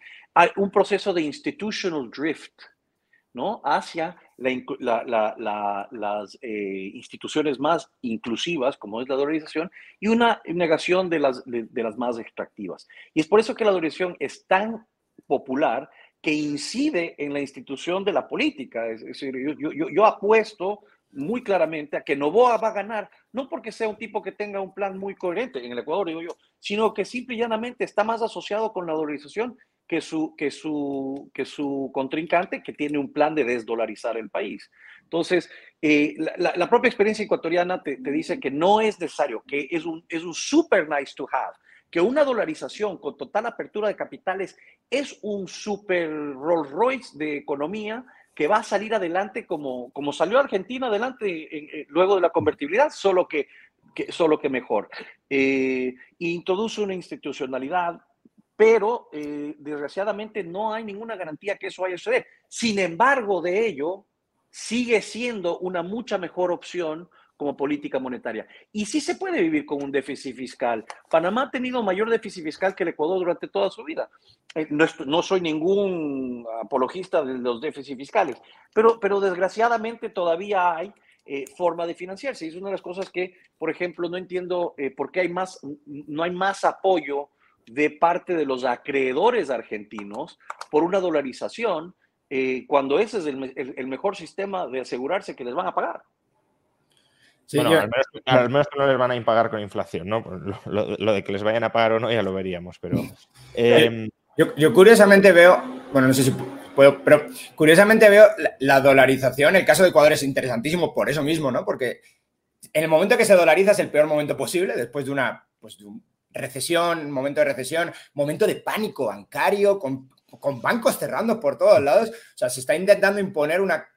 un proceso de institutional drift, ¿no? Hacia las eh, instituciones más inclusivas, como es la dolarización, y una negación de las, de, las más extractivas. Y es por eso que la dolarización es tan popular que incide en la institución de la política. Es decir, yo, apuesto muy claramente a que Novoa va a ganar, no porque sea un tipo que tenga un plan muy coherente en el Ecuador, digo yo, sino que simple y llanamente está más asociado con la dolarización que su, que su, que su contrincante, que tiene un plan de desdolarizar el país. Entonces, eh, la, propia experiencia ecuatoriana te, dice que no es necesario, que es un, es un super nice to have, que una dolarización con total apertura de capitales es un super Rolls Royce de economía que va a salir adelante como, como salió Argentina adelante luego de la convertibilidad, solo que, solo que mejor. Eh, introduce una institucionalidad, pero eh, desgraciadamente no hay ninguna garantía que eso vaya a suceder. Sin embargo, de ello, sigue siendo una mucha mejor opción como política monetaria. Y sí se puede vivir con un déficit fiscal. Panamá ha tenido mayor déficit fiscal que el Ecuador durante toda su vida. Eh, no, soy ningún apologista de los déficits fiscales, pero, desgraciadamente todavía hay eh, forma de financiarse. Y es una de las cosas que, por ejemplo, no entiendo eh, por qué no hay más apoyo de parte de los acreedores argentinos por una dolarización, cuando ese es el mejor sistema de asegurarse que les van a pagar bueno, al, menos, no les van a impagar con inflación, ¿no? Lo, de que les vayan a pagar o no ya lo veríamos, pero... Em, yo, curiosamente veo, bueno, no sé si puedo, pero curiosamente veo la, dolarización, el caso de Ecuador es interesantísimo por eso mismo, ¿no? Porque en el momento que se dolariza es el peor momento posible, después de una pues, de recesión, momento de recesión, momento de pánico bancario, con, con bancos cerrando por todos lados, o sea, se está intentando imponer una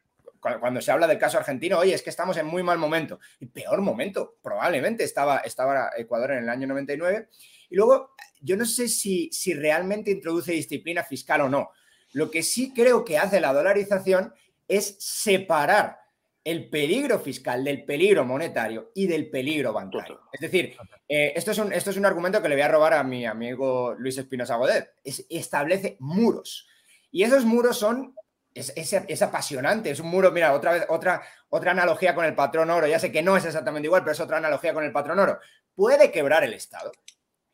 cuando se habla del caso argentino, oye, es que estamos en muy mal momento. Y peor momento, probablemente estaba, estaba Ecuador en el año 99. Y luego, yo no sé si, si realmente introduce disciplina fiscal o no. Lo que sí creo que hace la dolarización es separar el peligro fiscal del peligro monetario y del peligro bancario. Es decir, eh, esto, es un, esto es un argumento que le voy a robar a mi amigo Luis Espinosa Godet. establece muros. Y esos muros son es, apasionante, es un muro, mira, otra vez, otra, otra analogía con el patrón oro, ya sé que no es exactamente igual, pero es otra analogía con el patrón oro. Puede quebrar el Estado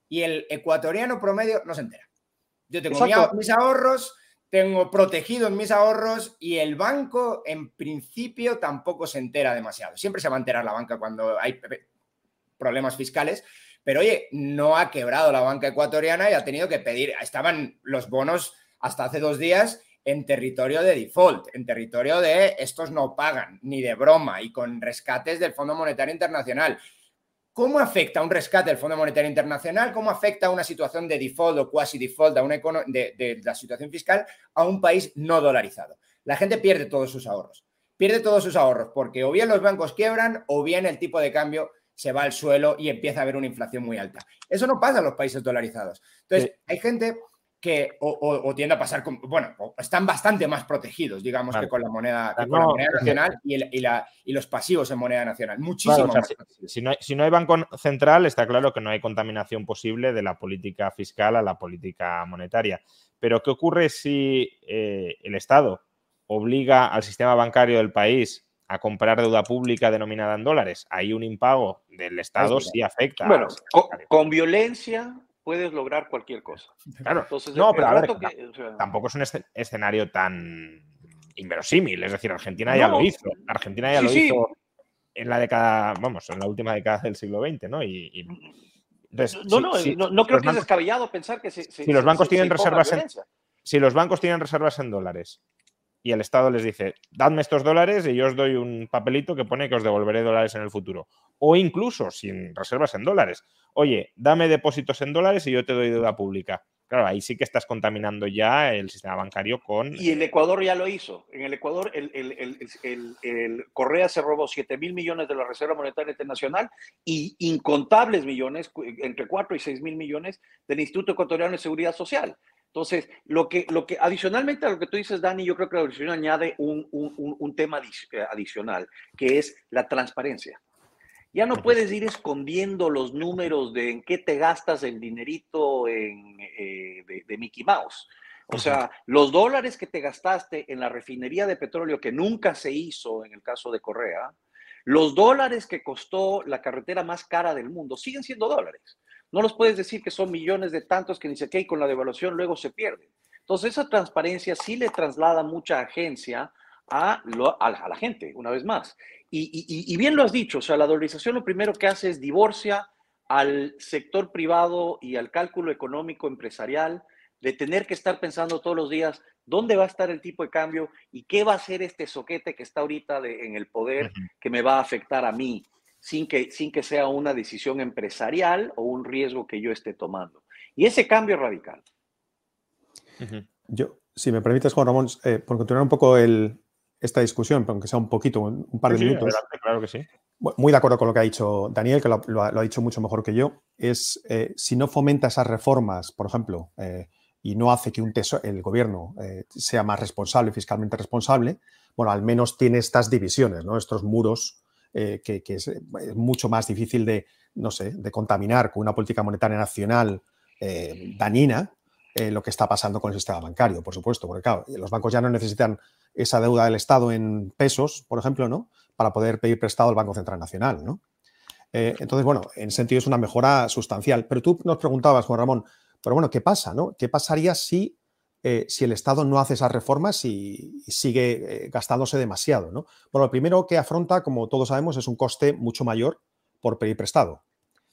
y el ecuatoriano promedio no se entera. Yo tengo mis ahorros, tengo protegido en mis ahorros y el banco en principio tampoco se entera demasiado. Siempre se va a enterar la banca cuando hay problemas fiscales, pero oye, no ha quebrado la banca ecuatoriana y ha tenido que pedir, estaban los bonos hasta hace dos días en territorio de default, en territorio de estos no pagan, ni de broma, y con rescates del Fondo Monetario Internacional. ¿Cómo afecta un rescate del Fondo Monetario Internacional? ¿Cómo afecta una situación de default o quasi default de, de la situación fiscal a un país no dolarizado? La gente pierde todos sus ahorros. Pierde todos sus ahorros porque o bien los bancos quiebran o bien el tipo de cambio se va al suelo y empieza a haber una inflación muy alta. Eso no pasa en los países dolarizados. Entonces, hay gente que o, tiende a pasar con, bueno, están bastante más protegidos, digamos, que con la moneda, nacional y, los pasivos en moneda nacional. Muchísimo más. Si, no hay, banco central, está claro que no hay contaminación posible de la política fiscal a la política monetaria. Pero, ¿qué ocurre si eh, el Estado obliga al sistema bancario del país a comprar deuda pública denominada en dólares? Ahí un impago del Estado sí afecta. Bueno, con violencia puedes lograr cualquier cosa. Claro. no, pero a ver, tampoco es un escenario tan inverosímil. Es decir, Argentina ya lo hizo. Argentina ya lo hizo en la década, vamos, en la última década del siglo XX, ¿no? Y, no, no, no, creo que es descabellado pensar que si los bancos tienen reservas en, si los bancos tienen reservas en dólares y el Estado les dice, dadme estos dólares y yo os doy un papelito que pone que os devolveré dólares en el futuro. O incluso sin reservas en dólares oye, dame depósitos en dólares y yo te doy deuda pública. Claro, ahí sí que estás contaminando ya el sistema bancario con... Y el Ecuador ya lo hizo. En el Ecuador, el, el, Correa se robó 7 mil millones de la Reserva Monetaria Internacional y incontables millones, entre 4 y 6 mil millones, del Instituto Ecuatoriano de Seguridad Social. Entonces, lo que, lo que adicionalmente a lo que tú dices, Dani, yo creo que la resolución añade un, un, un tema eh, adicional, que es la transparencia. Ya no puedes ir escondiendo los números de en qué te gastas el dinerito eh, de, Mickey Mouse. O sea, los dólares que te gastaste en la refinería de petróleo que nunca se hizo en el caso de Correa, los dólares que costó la carretera más cara del mundo siguen siendo dólares. No los puedes decir que son millones de tantos que ni qué y con la devaluación luego se pierden. Entonces, esa transparencia sí le traslada mucha agencia a, a, la gente, una vez más. Y, bien lo has dicho, o sea, la dolarización lo primero que hace es divorcia al sector privado y al cálculo económico empresarial de tener que estar pensando todos los días dónde va a estar el tipo de cambio y qué va a ser este soquete que está ahorita en el poder que me va a afectar a mí, sin que, sin que sea una decisión empresarial o un riesgo que yo esté tomando. Y ese cambio es radical. Yo, si me permites, Juan Ramón, eh, por continuar un poco el, esta discusión, aunque sea un poquito, un par de minutos. claro que sí. Muy de acuerdo con lo que ha dicho Daniel, que lo, ha, dicho mucho mejor que yo. Es eh, si no fomenta esas reformas, por ejemplo, eh, y no hace que un el gobierno eh, sea más responsable, fiscalmente responsable, bueno, al menos tiene estas divisiones, ¿no? estos muros que, es, mucho más difícil de, no sé, de contaminar con una política monetaria nacional dañina lo que está pasando con el sistema bancario, por supuesto, porque claro, los bancos ya no necesitan esa deuda del Estado en pesos, por ejemplo, ¿no? Para poder pedir prestado al Banco Central Nacional, ¿no? Eh, entonces, bueno, en ese sentido es una mejora sustancial. Pero tú nos preguntabas, Juan Ramón, pero bueno, ¿qué pasa? No? ¿Qué pasaría si, eh, si el Estado no hace esas reformas y, sigue eh, gastándose demasiado? ¿no? Bueno, lo primero que afronta, como todos sabemos, es un coste mucho mayor por pedir prestado.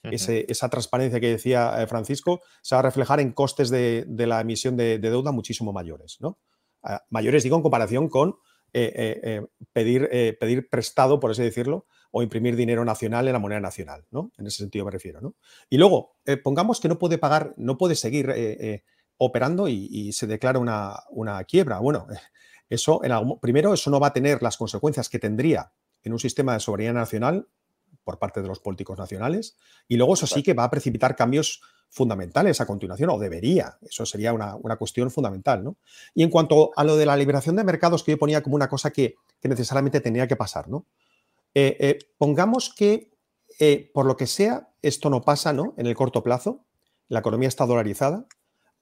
esa transparencia que decía Francisco se va a reflejar en costes de, la emisión de, deuda muchísimo mayores. ¿no? Ah, mayores, digo, en comparación con pedir, pedir prestado, por así decirlo, o imprimir dinero nacional en la moneda nacional, ¿no? En ese sentido me refiero, ¿no? Y luego, eh, pongamos que no puede pagar, no puede seguir eh, eh, operando y, se declara una, quiebra. Bueno, eso, en algún, primero, eso no va a tener las consecuencias que tendría en un sistema de soberanía nacional por parte de los políticos nacionales, y luego eso sí que va a precipitar cambios fundamentales a continuación, o debería, eso sería una, cuestión fundamental. ¿no? Y en cuanto a lo de la liberación de mercados, que yo ponía como una cosa que, que necesariamente tenía que pasar, ¿no? Eh, eh, pongamos que, eh, por lo que sea, esto no pasa ¿no? en el corto plazo, la economía está dolarizada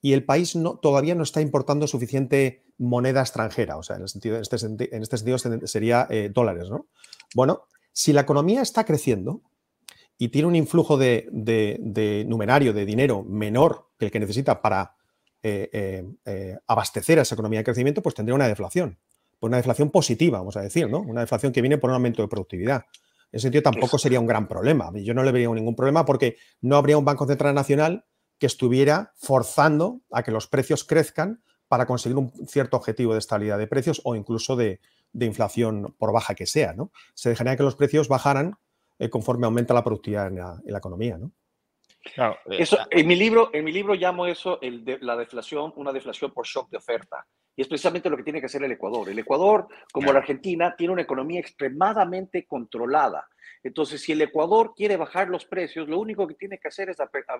y el país no, todavía no está importando suficiente moneda extranjera, o sea, en, el sentido, en, este, en este sentido sería dólares. ¿no? Bueno, si la economía está creciendo y tiene un influjo de, de numerario, de dinero menor que el que necesita para abastecer a esa economía de crecimiento, pues tendría una deflación por una deflación positiva, vamos a decir, ¿no? Una deflación que viene por un aumento de productividad. En ese sentido tampoco sería un gran problema. Yo no le vería ningún problema porque no habría un Banco Central Nacional que estuviera forzando a que los precios crezcan para conseguir un cierto objetivo de estabilidad de precios o incluso de, inflación por baja que sea, ¿no? Se dejaría que los precios bajaran eh, conforme aumenta la productividad en la, economía, ¿no? Claro, eh, eso, en, mi libro, en mi libro llamo eso el de, la deflación, una deflación por shock de oferta. Y es precisamente lo que tiene que hacer el Ecuador. El Ecuador, como la Argentina, tiene una economía extremadamente controlada. Entonces, si el Ecuador quiere bajar los precios, lo único que tiene que hacer es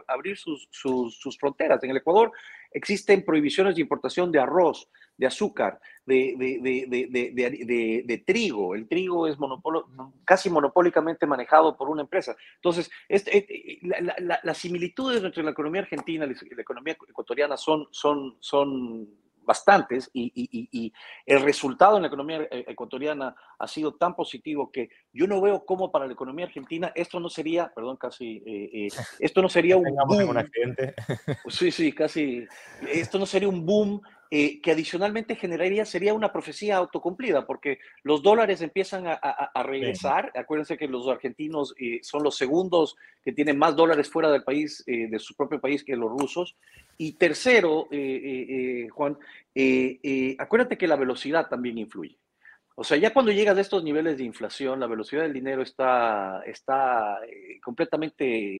abrir sus, fronteras. En el Ecuador existen prohibiciones de importación de arroz, de azúcar, de, de, de trigo. El trigo es monopolo, casi monopólicamente manejado por una empresa. Entonces, este, eh, eh, las similitudes entre la economía argentina y la economía ecuatoriana son, son, son bastantes y, el resultado en la economía eh, ecuatoriana ha sido tan positivo que yo no veo cómo para la economía argentina esto no sería, perdón, casi, eh, eh, esto no sería un boom. Sí, sí, casi, esto no sería un boom eh, que adicionalmente generaría, sería una profecía autocumplida, porque los dólares empiezan a, regresar. Acuérdense que los argentinos eh, son los segundos que tienen más dólares fuera del país, eh, de su propio país, que los rusos. Y tercero, Juan, acuérdate que la velocidad también influye. O sea, ya cuando llegas a estos niveles de inflación, la velocidad del dinero está, está completamente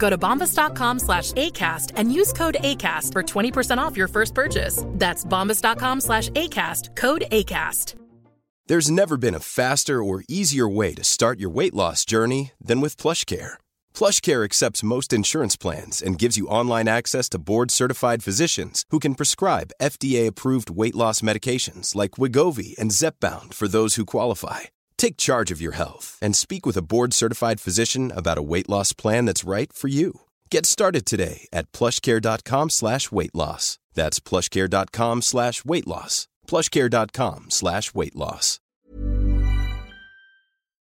Go to bombas.com slash ACAST and use code ACAST for 20% off your first purchase. That's bombas.com slash ACAST, code ACAST. There's never been a faster or easier way to start your weight loss journey than with PlushCare. PlushCare accepts most insurance plans and gives you online access to board certified physicians who can prescribe FDA approved weight loss medications like Wigovi and Zepbound for those who qualify Take charge of your health and speak with a board certified physician about a weight loss plan that's right for you. Get started today at plushcare.com slash weight loss. That's plushcare.com slash weight loss. Plushcare.com slash weight loss.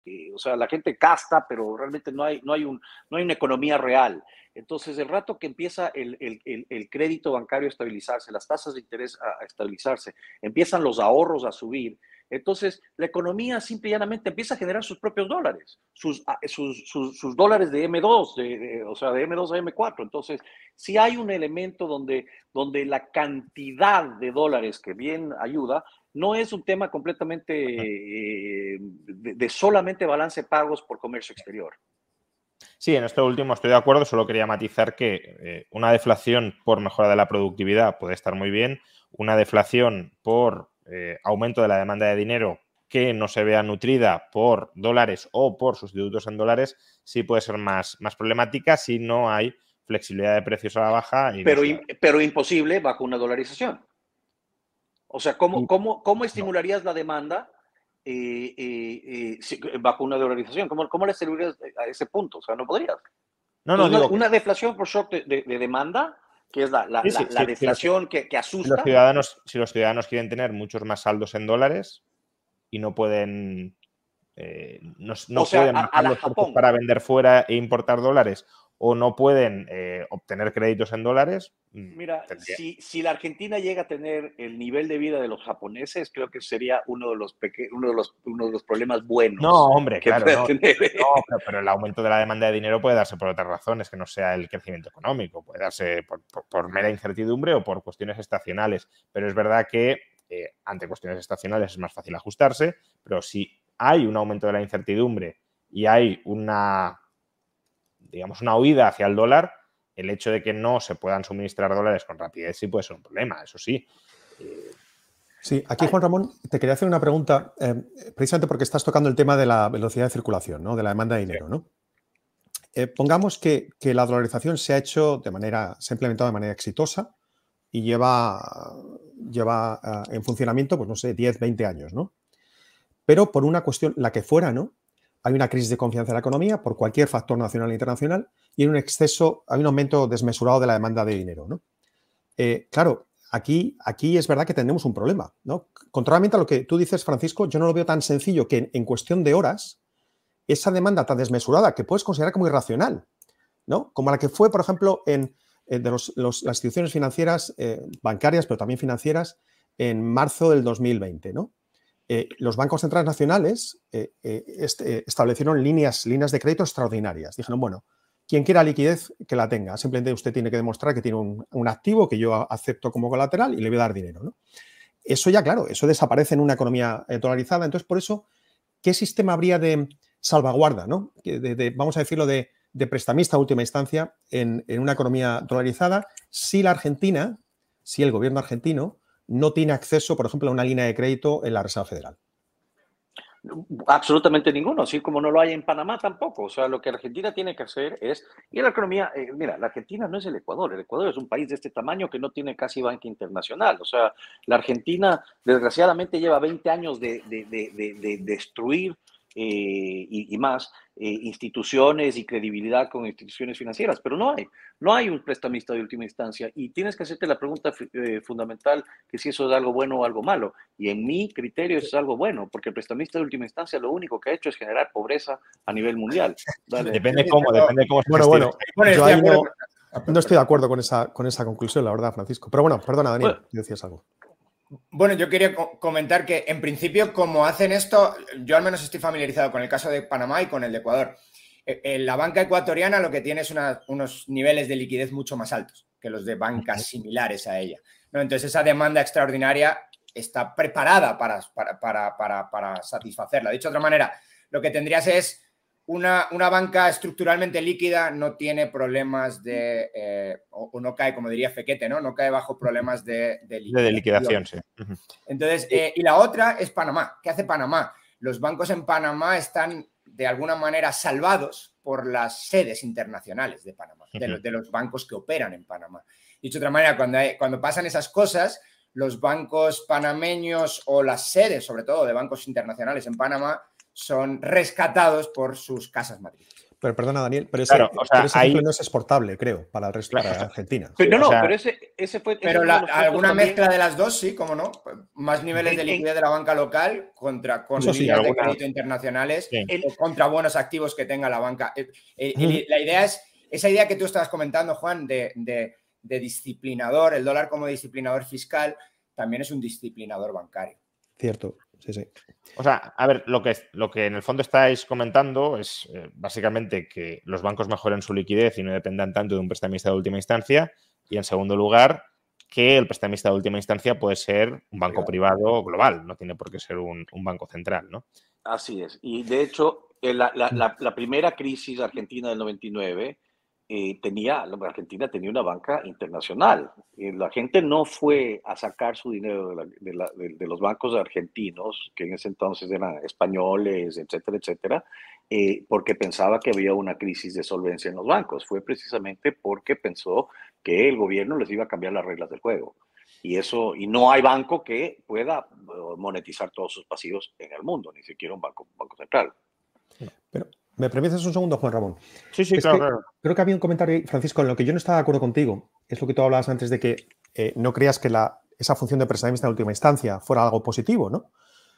Eh, o sea, la gente gasta, pero realmente no hay, no hay, un, no hay una economía real. Entonces, el rato que empieza el, el, el, crédito bancario a estabilizarse, las tasas de interés a, estabilizarse, empiezan los ahorros a subir, entonces la economía simple y llanamente empieza a generar sus propios dólares, sus, ah, sus, sus, dólares de M2, de, o sea, de M2 a M4. Entonces, si hay un elemento donde, donde la cantidad de dólares que bien ayuda, no es un tema completamente eh, de, solamente balance pagos por comercio exterior. Sí, en esto último estoy de acuerdo, solo quería matizar que eh, una deflación por mejora de la productividad puede estar muy bien, una deflación por eh, aumento de la demanda de dinero que no se vea nutrida por dólares o por sustitutos en dólares sí puede ser más, más problemática si no hay flexibilidad de precios a la baja. pero, pero imposible bajo una dolarización. O sea, ¿cómo, cómo, cómo estimularías la demanda eh, eh, eh, bajo una dolarización? ¿Cómo, ¿Cómo le servirías a ese punto? O sea, no podrías. No, no, una, una deflación por shock de, demanda, que es la, la, deflación que, que, asusta. Si los, ciudadanos, si los ciudadanos quieren tener muchos más saldos en dólares y no pueden no, no pueden para vender fuera e importar dólares o no pueden eh, obtener créditos en dólares. Mm, Mira, si, si, la Argentina llega a tener el nivel de vida de los japoneses, creo que sería uno de los, uno de los, uno de los problemas buenos. No, hombre, claro. No, pero, el aumento de la demanda de dinero puede darse por otras razones, que no sea el crecimiento económico, puede darse por, mera incertidumbre o por cuestiones estacionales. Pero es verdad que eh, ante cuestiones estacionales es más fácil ajustarse, pero si hay un aumento de la incertidumbre y hay una digamos, una huida hacia el dólar, el hecho de que no se puedan suministrar dólares con rapidez sí puede ser un problema, eso sí. Sí, aquí Juan Ramón, te quería hacer una pregunta, eh, precisamente porque estás tocando el tema de la velocidad de circulación, ¿no? de la demanda de dinero. ¿no? Eh, pongamos que, la dolarización se ha hecho de manera, se ha implementado de manera exitosa y lleva, lleva eh, en funcionamiento, pues no sé, 10, 20 años, ¿no? Pero por una cuestión, la que fuera, ¿no? Hay una crisis de confianza en la economía por cualquier factor nacional e internacional y hay un exceso, hay un aumento desmesurado de la demanda de dinero. ¿no? Eh, claro, aquí, aquí es verdad que tenemos un problema. ¿no? Contrariamente a lo que tú dices, Francisco, yo no lo veo tan sencillo que en, cuestión de horas, esa demanda tan desmesurada que puedes considerar como irracional, ¿no? como la que fue, por ejemplo, en de las instituciones financieras, eh, bancarias, pero también financieras, en marzo del 2020, ¿no? Eh, los bancos centrales nacionales eh, eh, establecieron líneas, líneas de crédito extraordinarias. Dijeron, bueno, quien quiera liquidez, que la tenga. Simplemente usted tiene que demostrar que tiene un, activo que yo acepto como colateral y le voy a dar dinero. Eso ya, claro, eso desaparece en una economía dolarizada. Entonces, por eso, ¿qué sistema habría de salvaguarda, ¿no? vamos a decirlo, de, prestamista a última instancia en, en una economía dolarizada si la Argentina, si el gobierno argentino no tiene acceso, por ejemplo, a una línea de crédito en la Reserva Federal. Absolutamente ninguno, así como no lo hay en Panamá tampoco. O sea, lo que Argentina tiene que hacer es, y la economía, eh, mira, la Argentina no es el Ecuador, el Ecuador es un país de este tamaño que no tiene casi banca internacional. O sea, la Argentina desgraciadamente lleva 20 años de, de destruir eh, y, más eh, instituciones y credibilidad con instituciones financieras, pero no hay, no hay un prestamista de última instancia y tienes que hacerte la pregunta eh, fundamental que si eso es algo bueno o algo malo. Y en mi criterio eso es algo bueno, porque el prestamista de última instancia lo único que ha hecho es generar pobreza a nivel mundial. Depende cómo, depende cómo. Bueno, bueno, no, estoy de acuerdo con esa, con esa conclusión, la verdad, Francisco. Pero bueno, perdona, Daniel, decías algo. Bueno, yo quería comentar que en principio, como hacen esto, yo al menos estoy familiarizado con el caso de Panamá y con el de Ecuador. En eh, la banca ecuatoriana lo que tiene es unos niveles de liquidez mucho más altos que los de bancas similares a ella. Entonces, esa demanda extraordinaria está preparada para, para, para, para satisfacerla. Dicho de otra manera, lo que tendrías es una, banca estructuralmente líquida no tiene problemas de, eh, o, no cae, como diría Fequete, ¿no? No cae bajo problemas de, de, liquidación. sí. Entonces, eh, y la otra es Panamá. ¿Qué hace Panamá? Los bancos en Panamá están de alguna manera salvados por las sedes internacionales de Panamá, de, los, bancos que operan en Panamá. Dicho de otra manera, cuando, cuando pasan esas cosas, los bancos panameños o las sedes, sobre todo, de bancos internacionales en Panamá, son rescatados por sus casas matrices. Pero perdona, Daniel, pero ese, ejemplo no es exportable, creo, para el resto de Argentina. Pero no, no, pero ese, ese fue. Pero alguna mezcla de las dos, sí, cómo no. Más niveles de liquidez de la banca local contra con líneas de crédito internacionales o contra buenos activos que tenga la banca. Eh, eh, la idea es esa idea que tú estabas comentando, Juan, de, de disciplinador, el dólar como disciplinador fiscal, también es un disciplinador bancario. Cierto, sí, sí. O sea, a ver, lo que, lo que en el fondo estáis comentando es eh, básicamente que los bancos mejoren su liquidez y no dependan tanto de un prestamista de última instancia. Y en segundo lugar, que el prestamista de última instancia puede ser un banco privado, global, no tiene por qué ser un, banco central, ¿no? Así es. Y de hecho, la, la primera crisis argentina del 99 eh, tenía, la Argentina tenía una banca internacional. Eh, la gente no fue a sacar su dinero de, los bancos argentinos, que en ese entonces eran españoles, etcétera, etcétera, eh, porque pensaba que había una crisis de solvencia en los bancos. Fue precisamente porque pensó que el gobierno les iba a cambiar las reglas del juego. Y eso, y no hay banco que pueda monetizar todos sus pasivos en el mundo, ni siquiera un banco, banco central. Pero ¿Me permites un segundo, Juan Ramón? Sí, sí, claro, Creo que había un comentario, Francisco, en lo que yo no estaba de acuerdo contigo. Es lo que tú hablabas antes de que eh, no creas que la, esa función de prestamista en última instancia fuera algo positivo, ¿no?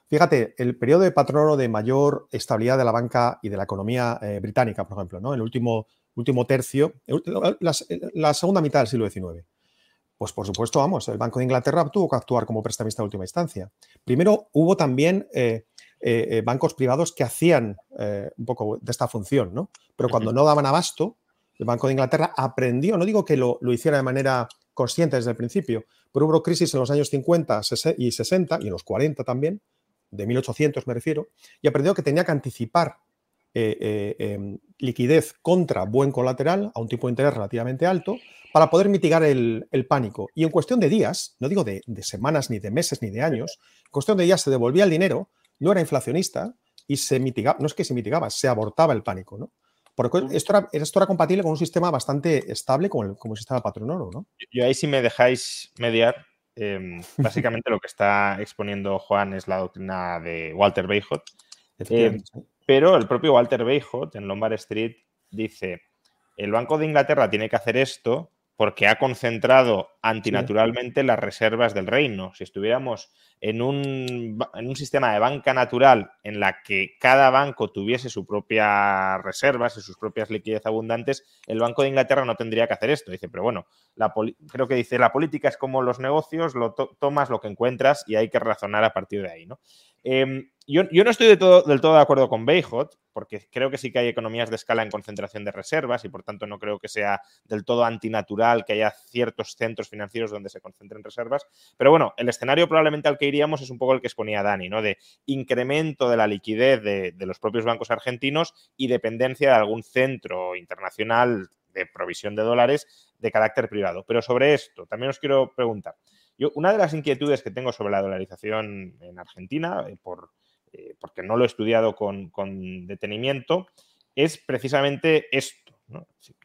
Fíjate, el periodo de patrono de mayor estabilidad de la banca y de la economía eh, británica, por ejemplo, ¿no? El último, último tercio, la, segunda mitad del siglo XIX. Pues por supuesto, vamos, el Banco de Inglaterra tuvo que actuar como prestamista de última instancia. Primero hubo también eh, eh, eh, bancos privados que hacían eh, un poco de esta función, ¿no? Pero cuando no daban abasto, el Banco de Inglaterra aprendió, no digo que lo, hiciera de manera consciente desde el principio, pero hubo crisis en los años 50 y 60 y en los 40 también, de 1800 me refiero, y aprendió que tenía que anticipar em, liquidez contra buen colateral a un tipo de interés relativamente alto para poder mitigar el, pánico. Y en cuestión de días, no digo de, de, semanas, ni de meses, ni de años, en cuestión de días se devolvía el dinero no era inflacionista y se mitigaba, no es que se mitigaba, se abortaba el pánico, ¿no? Porque esto era, esto era compatible con un sistema bastante estable como el, como el sistema patronoro, ¿no? Yo ahí si me dejáis mediar, em, básicamente lo que está exponiendo Juan es la doctrina de Walter Beijot, em, pero el propio Walter Beijot en Lombard Street dice, el Banco de Inglaterra tiene que hacer esto porque ha concentrado antinaturalmente las reservas del reino. Si estuviéramos en un, en un, sistema de banca natural en la que cada banco tuviese su propia reservas y sus propias liquidez abundantes, el Banco de Inglaterra no tendría que hacer esto. Dice, pero bueno, la creo que dice, la política es como los negocios, lo tomas lo que encuentras y hay que razonar a partir de ahí, ¿no? Em, yo, no estoy del todo de acuerdo con Beijot, porque creo que sí que hay economías de escala en concentración de reservas y por tanto no creo que sea del todo antinatural que haya ciertos centros financieros donde se concentren reservas. Pero bueno, el escenario probablemente al que iríamos es un poco el que exponía Dani, ¿no? De incremento de la liquidez de, de los propios bancos argentinos y dependencia de algún centro internacional de provisión de dólares de carácter privado. Pero sobre esto, también os quiero preguntar. Una de las inquietudes que tengo sobre la dolarización en Argentina, eh, por, eh, porque no lo he estudiado con, detenimiento, es precisamente esto.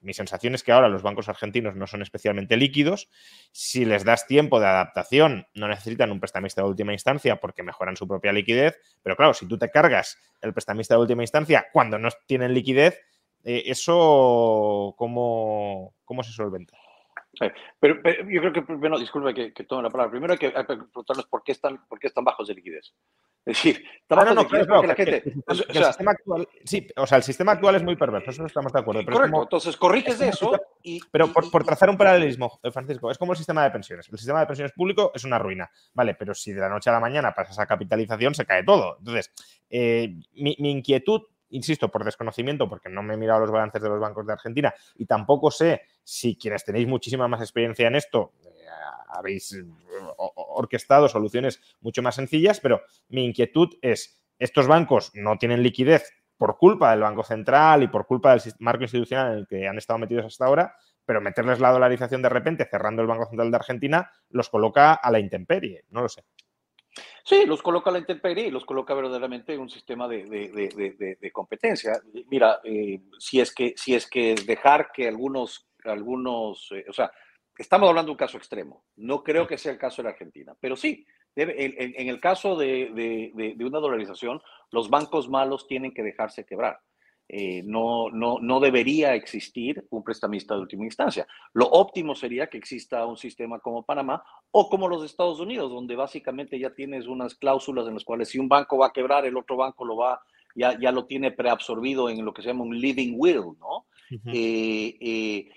Mi sensación es que ahora los bancos argentinos no son especialmente líquidos. Si les das tiempo de adaptación, no necesitan un prestamista de última instancia porque mejoran su propia liquidez. Pero claro, si tú te cargas el prestamista de última instancia cuando no tienen liquidez, eh, ¿eso cómo, cómo se solventa? Pero, yo creo que, bueno, disculpe que, que, tome la palabra. Primero hay que, preguntarnos por qué, están, por qué están bajos de liquidez. Es decir, está ah, no, no, claro, la gente. o sea, el sistema actual, sí, o sea, el sistema actual es muy perverso, eso estamos de acuerdo. Pero correcto, entonces corriges eso. Y, pero por, por, trazar un paralelismo, eh, Francisco, es como el sistema de pensiones. El sistema de pensiones público es una ruina, ¿vale? Pero si de la noche a la mañana pasas a capitalización, se cae todo. Entonces, eh, mi, mi inquietud insisto, por desconocimiento, porque no me he mirado los balances de los bancos de Argentina y tampoco sé si quienes tenéis muchísima más experiencia en esto eh, habéis eh, orquestado soluciones mucho más sencillas, pero mi inquietud es, estos bancos no tienen liquidez por culpa del Banco Central y por culpa del marco institucional en el que han estado metidos hasta ahora, pero meterles la dolarización de repente cerrando el Banco Central de Argentina los coloca a la intemperie, no lo sé. Sí, los coloca a la intemperie y los coloca verdaderamente en un sistema de, de, de, competencia. Mira, eh, si, es que, si es que dejar que algunos, algunos eh, o sea, estamos hablando de un caso extremo. No creo que sea el caso de la Argentina, pero sí, debe, en, en, el caso de, una dolarización, los bancos malos tienen que dejarse quebrar. Eh, no, no, no debería existir un prestamista de última instancia. Lo óptimo sería que exista un sistema como Panamá o como los Estados Unidos, donde básicamente ya tienes unas cláusulas en las cuales si un banco va a quebrar, el otro banco lo va, ya, ya lo tiene preabsorbido en lo que se llama un living will, ¿no? Eh, eh,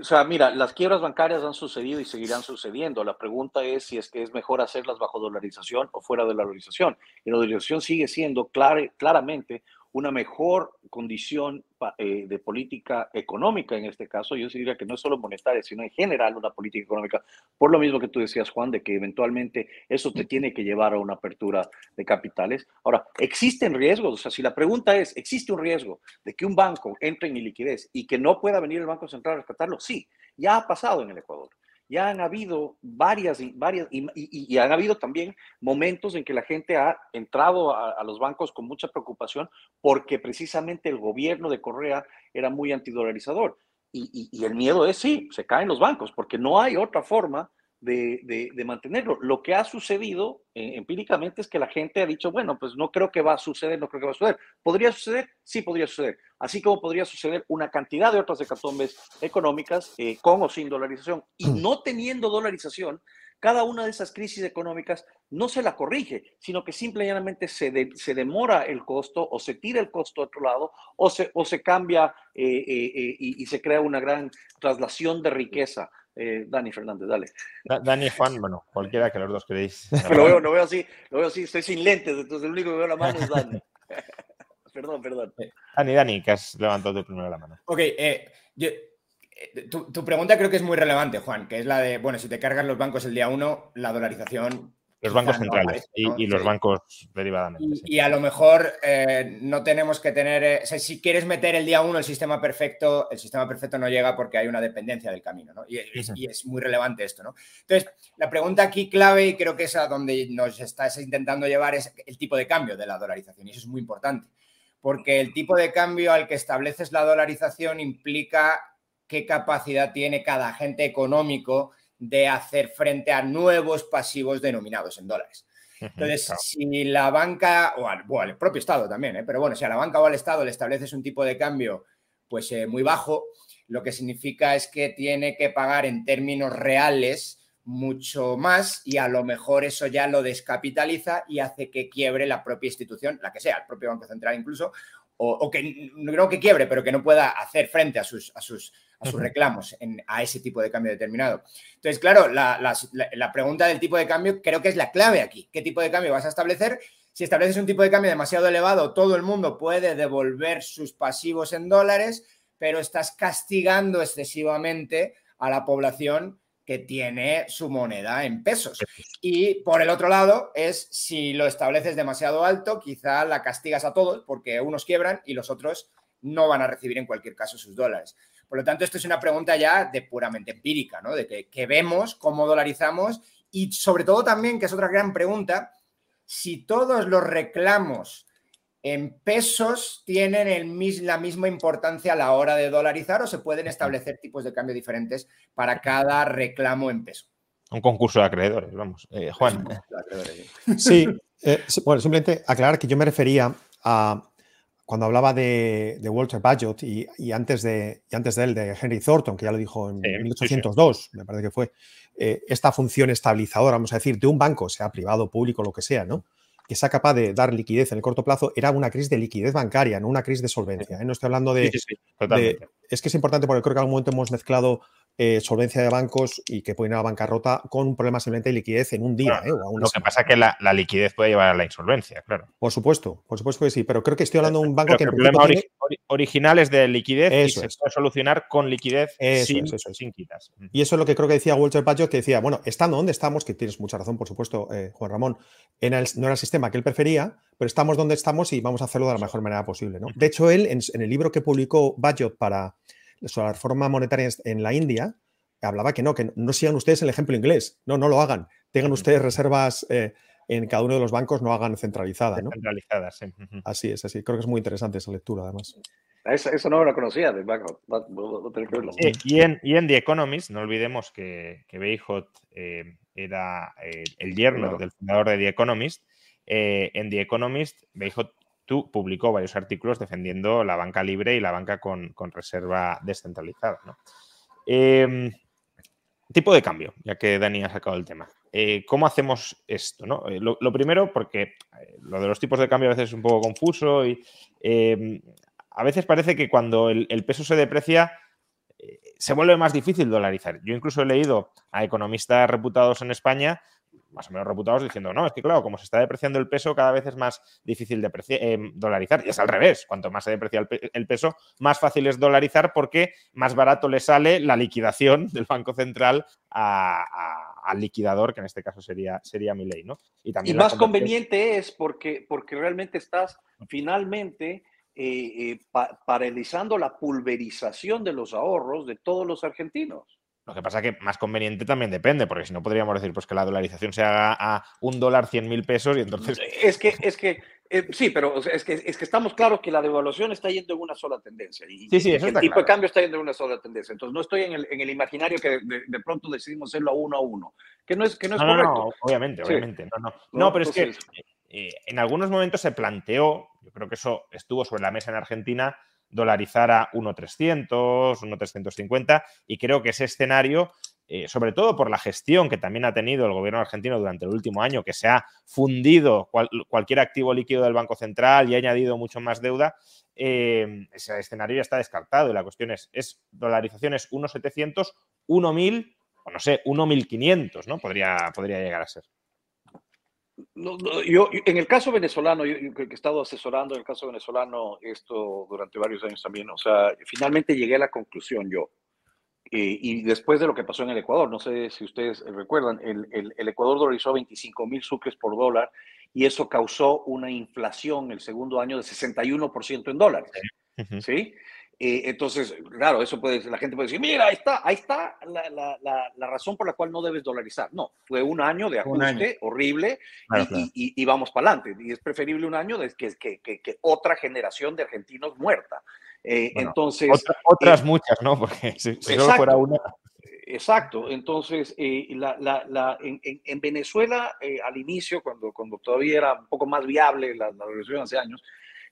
o sea, mira, las quiebras bancarias han sucedido y seguirán sucediendo. La pregunta es si es que es mejor hacerlas bajo dolarización o fuera de la dolarización. Y la dolarización sigue siendo claramente una mejor condición eh, de política económica en este caso. Yo diría que no es solo monetaria, sino en general una política económica, por lo mismo que tú decías, Juan, de que eventualmente eso te tiene que llevar a una apertura de capitales. Ahora, ¿existen riesgos? O sea, si la pregunta es, ¿existe un riesgo de que un banco entre en liquidez y que no pueda venir el Banco Central a rescatarlo? Sí, ya ha pasado en el Ecuador ya han habido varias, varias y, y, han habido también momentos en que la gente ha entrado a, los bancos con mucha preocupación porque precisamente el gobierno de Correa era muy antidolarizador. Y, y el miedo es, sí, se caen los bancos, porque no hay otra forma de, de, mantenerlo. Lo que ha sucedido eh, empíricamente es que la gente ha dicho, bueno, pues no creo que va a suceder, no creo que va a suceder. ¿Podría suceder? Sí, podría suceder. Así como podría suceder una cantidad de otras hecatombes económicas eh, con o sin dolarización. Y mm. no teniendo dolarización, cada una de esas crisis económicas no se la corrige, sino que simplemente se, se demora el costo o se tira el costo a otro lado o se, o se cambia eh, y, y, se crea una gran traslación de riqueza eh, Dani Fernández, dale. Dani Juan, bueno, cualquiera que los dos queréis. lo veo, lo veo así, lo veo así, estoy sin lentes, entonces el único que veo la mano es Dani. perdón, perdón. Dani, Dani, que has levantado primero la mano. Ok, eh, eh, tu, tu, pregunta creo que es muy relevante, Juan, que es la de, bueno, si te cargas los bancos el día uno, la dolarización los bancos centrales y, los bancos derivadamente. Y, a lo mejor eh, no tenemos que tener, eh, si quieres meter el día uno el sistema perfecto, el sistema perfecto no llega porque hay una dependencia del camino, ¿no? Y, es muy relevante esto, ¿no? Entonces, la pregunta aquí clave, y creo que es a donde nos estás intentando llevar, es el tipo de cambio de la dolarización, y eso es muy importante, porque el tipo de cambio al que estableces la dolarización implica qué capacidad tiene cada agente económico de hacer frente a nuevos pasivos denominados en dólares. Entonces, si la banca, o al, propio Estado también, ¿eh? pero bueno, si a la banca o al Estado le estableces un tipo de cambio pues eh, muy bajo, lo que significa es que tiene que pagar en términos reales mucho más y a lo mejor eso ya lo descapitaliza y hace que quiebre la propia institución, la que sea, el propio Banco Central incluso, o, que no que quiebre, pero que no pueda hacer frente a sus, a sus, a sus reclamos a ese tipo de cambio determinado. Entonces, claro, la, pregunta del tipo de cambio creo que es la clave aquí. ¿Qué tipo de cambio vas a establecer? Si estableces un tipo de cambio demasiado elevado, todo el mundo puede devolver sus pasivos en dólares, pero estás castigando excesivamente a la población que tiene su moneda en pesos. Y por el otro lado es si lo estableces demasiado alto, quizá la castigas a todos porque unos quiebran y los otros no van a recibir en cualquier caso sus dólares. Por lo tanto, esto es una pregunta ya de puramente empírica, ¿no? De que, que vemos cómo dolarizamos y sobre todo también, que es otra gran pregunta, si todos los reclamos en pesos tienen el, la misma importancia a la hora de dolarizar o se pueden establecer tipos de cambio diferentes para cada reclamo en peso. Un concurso de acreedores, vamos. Eh, Juan. Sí, eh, bueno, simplemente aclarar que yo me refería a cuando hablaba de, Walter Bagehot y, antes de, antes de él, de Henry Thornton, que ya lo dijo en 1802, me parece que fue, eh, esta función estabilizadora, vamos a decir, de un banco, sea privado, público, lo que sea, ¿no? que sea capaz de dar liquidez en el corto plazo, era una crisis de liquidez bancaria, no una crisis de solvencia. ¿eh? No estoy hablando de, Es que es importante porque creo que en algún momento hemos mezclado eh, solvencia de bancos y que pueden ir a la bancarrota con un problema simplemente de liquidez en un día. ¿eh? lo que pasa es que la, liquidez puede llevar a la insolvencia, claro. Por supuesto, por supuesto que sí, pero creo que estoy hablando de un banco que... El problema original es de liquidez y se puede solucionar con liquidez sin, quitas. Y eso es lo que creo que decía Walter Pagio, que decía, bueno, estando donde estamos, que tienes mucha razón, por supuesto, eh, Juan Ramón, en el, no era el sistema que él prefería, pero estamos donde estamos y vamos a hacerlo de la mejor manera posible. ¿no? De hecho, él, en, el libro que publicó Bajot para la reforma monetaria en la India, hablaba que no, que no sigan ustedes el ejemplo inglés. No, no lo hagan. Tengan ustedes reservas eh, en cada uno de los bancos, no hagan centralizada. ¿no? Centralizadas, sí. Así es, así. Creo que es muy interesante esa lectura, además. Eso, no lo conocía del banco. y, en, y, en, The Economist, no olvidemos que, que Beijot eh, era eh, el yerno del fundador de The Economist. en The Economist, Beijot tú publicó varios artículos defendiendo la banca libre y la banca con, reserva descentralizada. Em, tipo de cambio, ya que Dani ha sacado el tema. Eh, ¿Cómo hacemos esto? Eh, lo, primero, porque eh, lo de los tipos de cambio a veces es un poco confuso y em, a veces parece que cuando el, peso se deprecia se vuelve más difícil dolarizar. Yo incluso he leído a economistas reputados en España más o menos reputados diciendo, no, es que claro, como se está depreciando el peso, cada vez es más difícil de dolarizar. Y es al revés, cuanto más se deprecia el, peso, más fácil es dolarizar porque más barato le sale la liquidación del Banco Central al liquidador, que en este caso sería, sería mi ley, ¿no? Y, también más conveniente es porque, porque realmente estás finalmente... Eh, eh, paralizando la pulverización de los ahorros de todos los argentinos. Lo que pasa es que más conveniente también depende, porque si no podríamos decir pues que la dolarización se haga a un dólar cien mil pesos y entonces. Es que, es que, eh, sí, pero es que, es que estamos claros que la devaluación está yendo en una sola tendencia. Y, sí, sí, eso el tipo de cambio está yendo en una sola tendencia. Entonces no estoy en el, en el imaginario que de, pronto decidimos hacerlo a uno a uno. Que no es, que no es correcto. No, obviamente, obviamente. No, no. no, pero es que eh, en algunos momentos se planteó, yo creo que eso estuvo sobre la mesa en Argentina dolarizar a 1.300, 1.350 y creo que ese escenario, eh, sobre todo por la gestión que también ha tenido el gobierno argentino durante el último año, que se ha fundido cualquier activo líquido del Banco Central y ha añadido mucho más deuda, eh, ese escenario ya está descartado y la cuestión es, ¿es dolarizaciones 1.700, 1.000 o no sé, 1.500, ¿no? Podría, podría llegar a ser. Yo, en el caso venezolano, yo, que he estado asesorando en el caso venezolano esto durante varios años también, o sea, finalmente llegué a la conclusión yo, eh, y después de lo que pasó en el Ecuador, no sé si ustedes recuerdan, el, el, Ecuador dolarizó 25 mil sucres por dólar y eso causó una inflación el segundo año de 61% en dólares. ¿sí? Eh, entonces, claro, eso puede, la gente puede decir, mira, ahí está, ahí está la, la, la, razón por la cual no debes dolarizar. No, fue un año de ajuste horrible y, y, vamos para adelante. Y es preferible un año de que, que, que, otra generación de argentinos muerta. Eh, entonces, otras eh, muchas, ¿no? Porque si, solo fuera una. Exacto. Entonces, la, la, en, en, Venezuela, al inicio, cuando, cuando todavía era un poco más viable la, la revolución hace años,